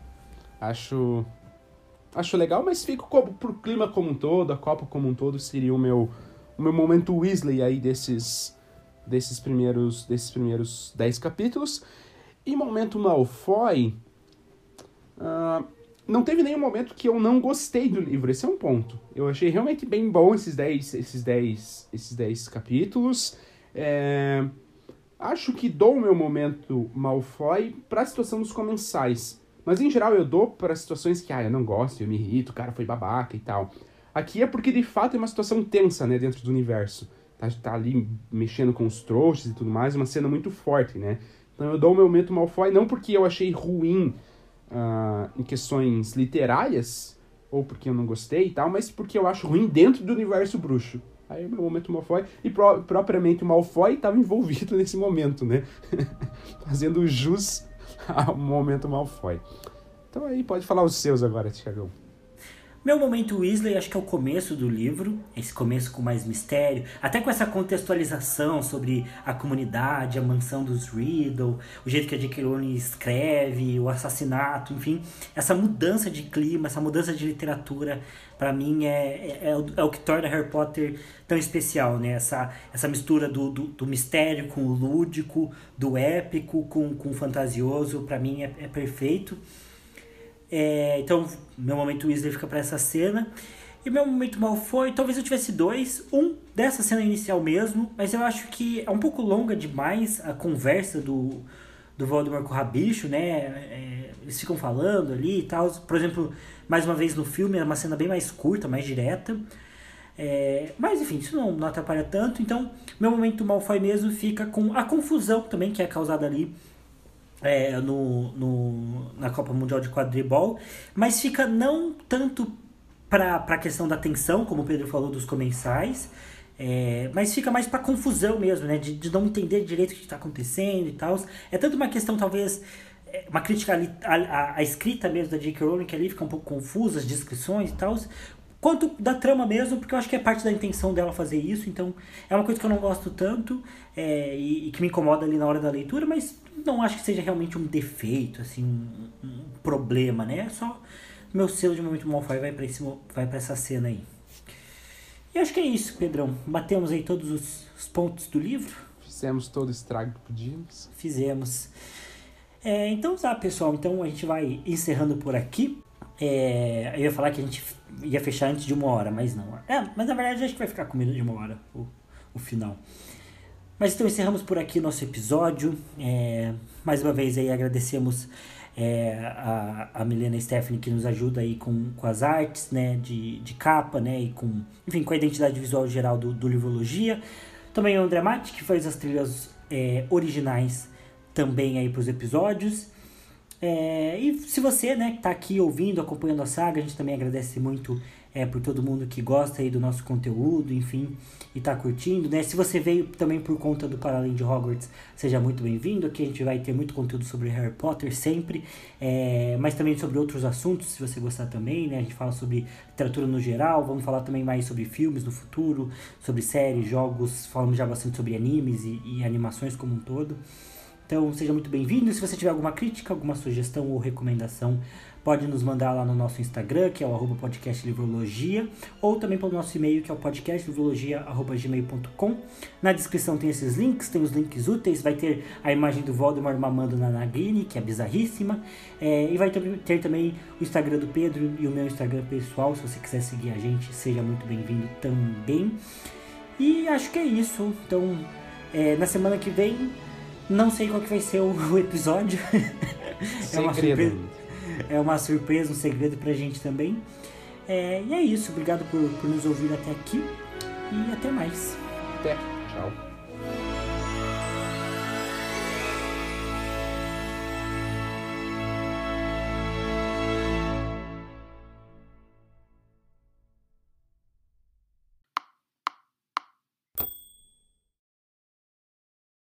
Acho. Acho legal, mas fico pro clima como um todo, a Copa como um todo, seria o meu, o meu momento Weasley aí desses, desses primeiros desses primeiros 10 capítulos. E momento Malfoy. Uh, não teve nenhum momento que eu não gostei do livro, esse é um ponto. Eu achei realmente bem bom esses 10 esses dez, esses dez capítulos. É... Acho que dou o meu momento Malfoy para a situação dos comensais. Mas em geral eu dou para situações que, ah, eu não gosto, eu me irrito, o cara foi babaca e tal. Aqui é porque de fato é uma situação tensa, né, dentro do universo. Tá, tá ali mexendo com os trouxas e tudo mais, uma cena muito forte, né. Então eu dou o meu momento Malfoy não porque eu achei ruim uh, em questões literárias, ou porque eu não gostei e tal, mas porque eu acho ruim dentro do universo bruxo. Aí o meu momento Malfoy, e pro, propriamente o Malfoy estava envolvido [LAUGHS] nesse momento, né? [LAUGHS] Fazendo jus ao momento Malfoy. Então aí pode falar os seus agora, Tiagão. Meu momento Weasley acho que é o começo do livro, esse começo com mais mistério, até com essa contextualização sobre a comunidade, a mansão dos Riddle, o jeito que a J.K. Escreve, o assassinato, enfim, essa mudança de clima, essa mudança de literatura, para mim é, é, é, o, é, o, que torna Harry Potter tão especial, né? Essa, essa mistura do, do, do mistério com o lúdico, do épico com, com o fantasioso, para mim é, é perfeito. É, então, meu momento Weasley fica para essa cena. E meu momento mal foi, talvez eu tivesse dois. Um dessa cena inicial mesmo, mas eu acho que é um pouco longa demais a conversa do, do Voldemort com o Rabicho, né? É, eles ficam falando ali e tal. Por exemplo, mais uma vez no filme é uma cena bem mais curta, mais direta. É, mas enfim, isso não, não atrapalha tanto. Então, meu momento mal foi mesmo fica com a confusão também que é causada ali é, no, no, na Copa Mundial de Quadribol, mas fica não tanto para a questão da tensão, como o Pedro falou, dos comensais, é, mas fica mais para confusão mesmo, né? De, de não entender direito o que está acontecendo e tal. É tanto uma questão, talvez, é, uma crítica à, escrita mesmo da J.K. Rowling, que ali fica um pouco confusa, as descrições e tal, quanto da trama mesmo, porque eu acho que é parte da intenção dela fazer isso, então é uma coisa que eu não gosto tanto é, e, e, que me incomoda ali na hora da leitura, mas não acho que seja realmente um defeito, assim, um, um problema, né? É só meu selo de momento Malfoy vai para esse vai para essa cena aí. E acho que é isso, Pedrão. Batemos aí todos os, os pontos do livro. Fizemos todo o estrago que podíamos. Fizemos. É, então tá, pessoal. Então a gente vai encerrando por aqui. É, eu ia falar que a gente ia fechar antes de uma hora, mas não. É, mas na verdade acho que vai ficar com menos de uma hora o, o final. Mas então encerramos por aqui nosso episódio. É, mais uma vez aí agradecemos é, a, a Milena Stephanie que nos ajuda aí com, com as artes né, de, de capa, né? E com, enfim, com a identidade visual geral do, do Livrologia. Também o André Matti, que faz as trilhas é, originais também aí para os episódios. É, e se você, né, que tá aqui ouvindo, acompanhando a saga, a gente também agradece muito é, por todo mundo que gosta aí do nosso conteúdo, enfim, e tá curtindo, né? Se você veio também por conta do Paralém de Hogwarts, seja muito bem-vindo. Aqui a gente vai ter muito conteúdo sobre Harry Potter sempre, é, mas também sobre outros assuntos, se você gostar também, né? A gente fala sobre literatura no geral, vamos falar também mais sobre filmes no futuro, sobre séries, jogos, falamos já bastante sobre animes e, e animações como um todo. Então seja muito bem-vindo. Se você tiver alguma crítica, alguma sugestão ou recomendação, pode nos mandar lá no nosso Instagram, que é o podcastlivrologia, ou também pelo nosso e-mail, que é o podcastlivrologia.gmail.com. Na descrição tem esses links, tem os links úteis, vai ter a imagem do Voldemort mamando na Nagini, que é bizarríssima, é, e vai ter, ter também o Instagram do Pedro e o meu Instagram pessoal, se você quiser seguir a gente, seja muito bem-vindo também. E acho que é isso. Então, é, na semana que vem não sei qual que vai ser o, [LAUGHS] episódio. é uma surpresa. É uma surpresa, um segredo pra gente também. É, e é isso. Obrigado por, por nos ouvir até aqui. E até mais. Até. Tchau.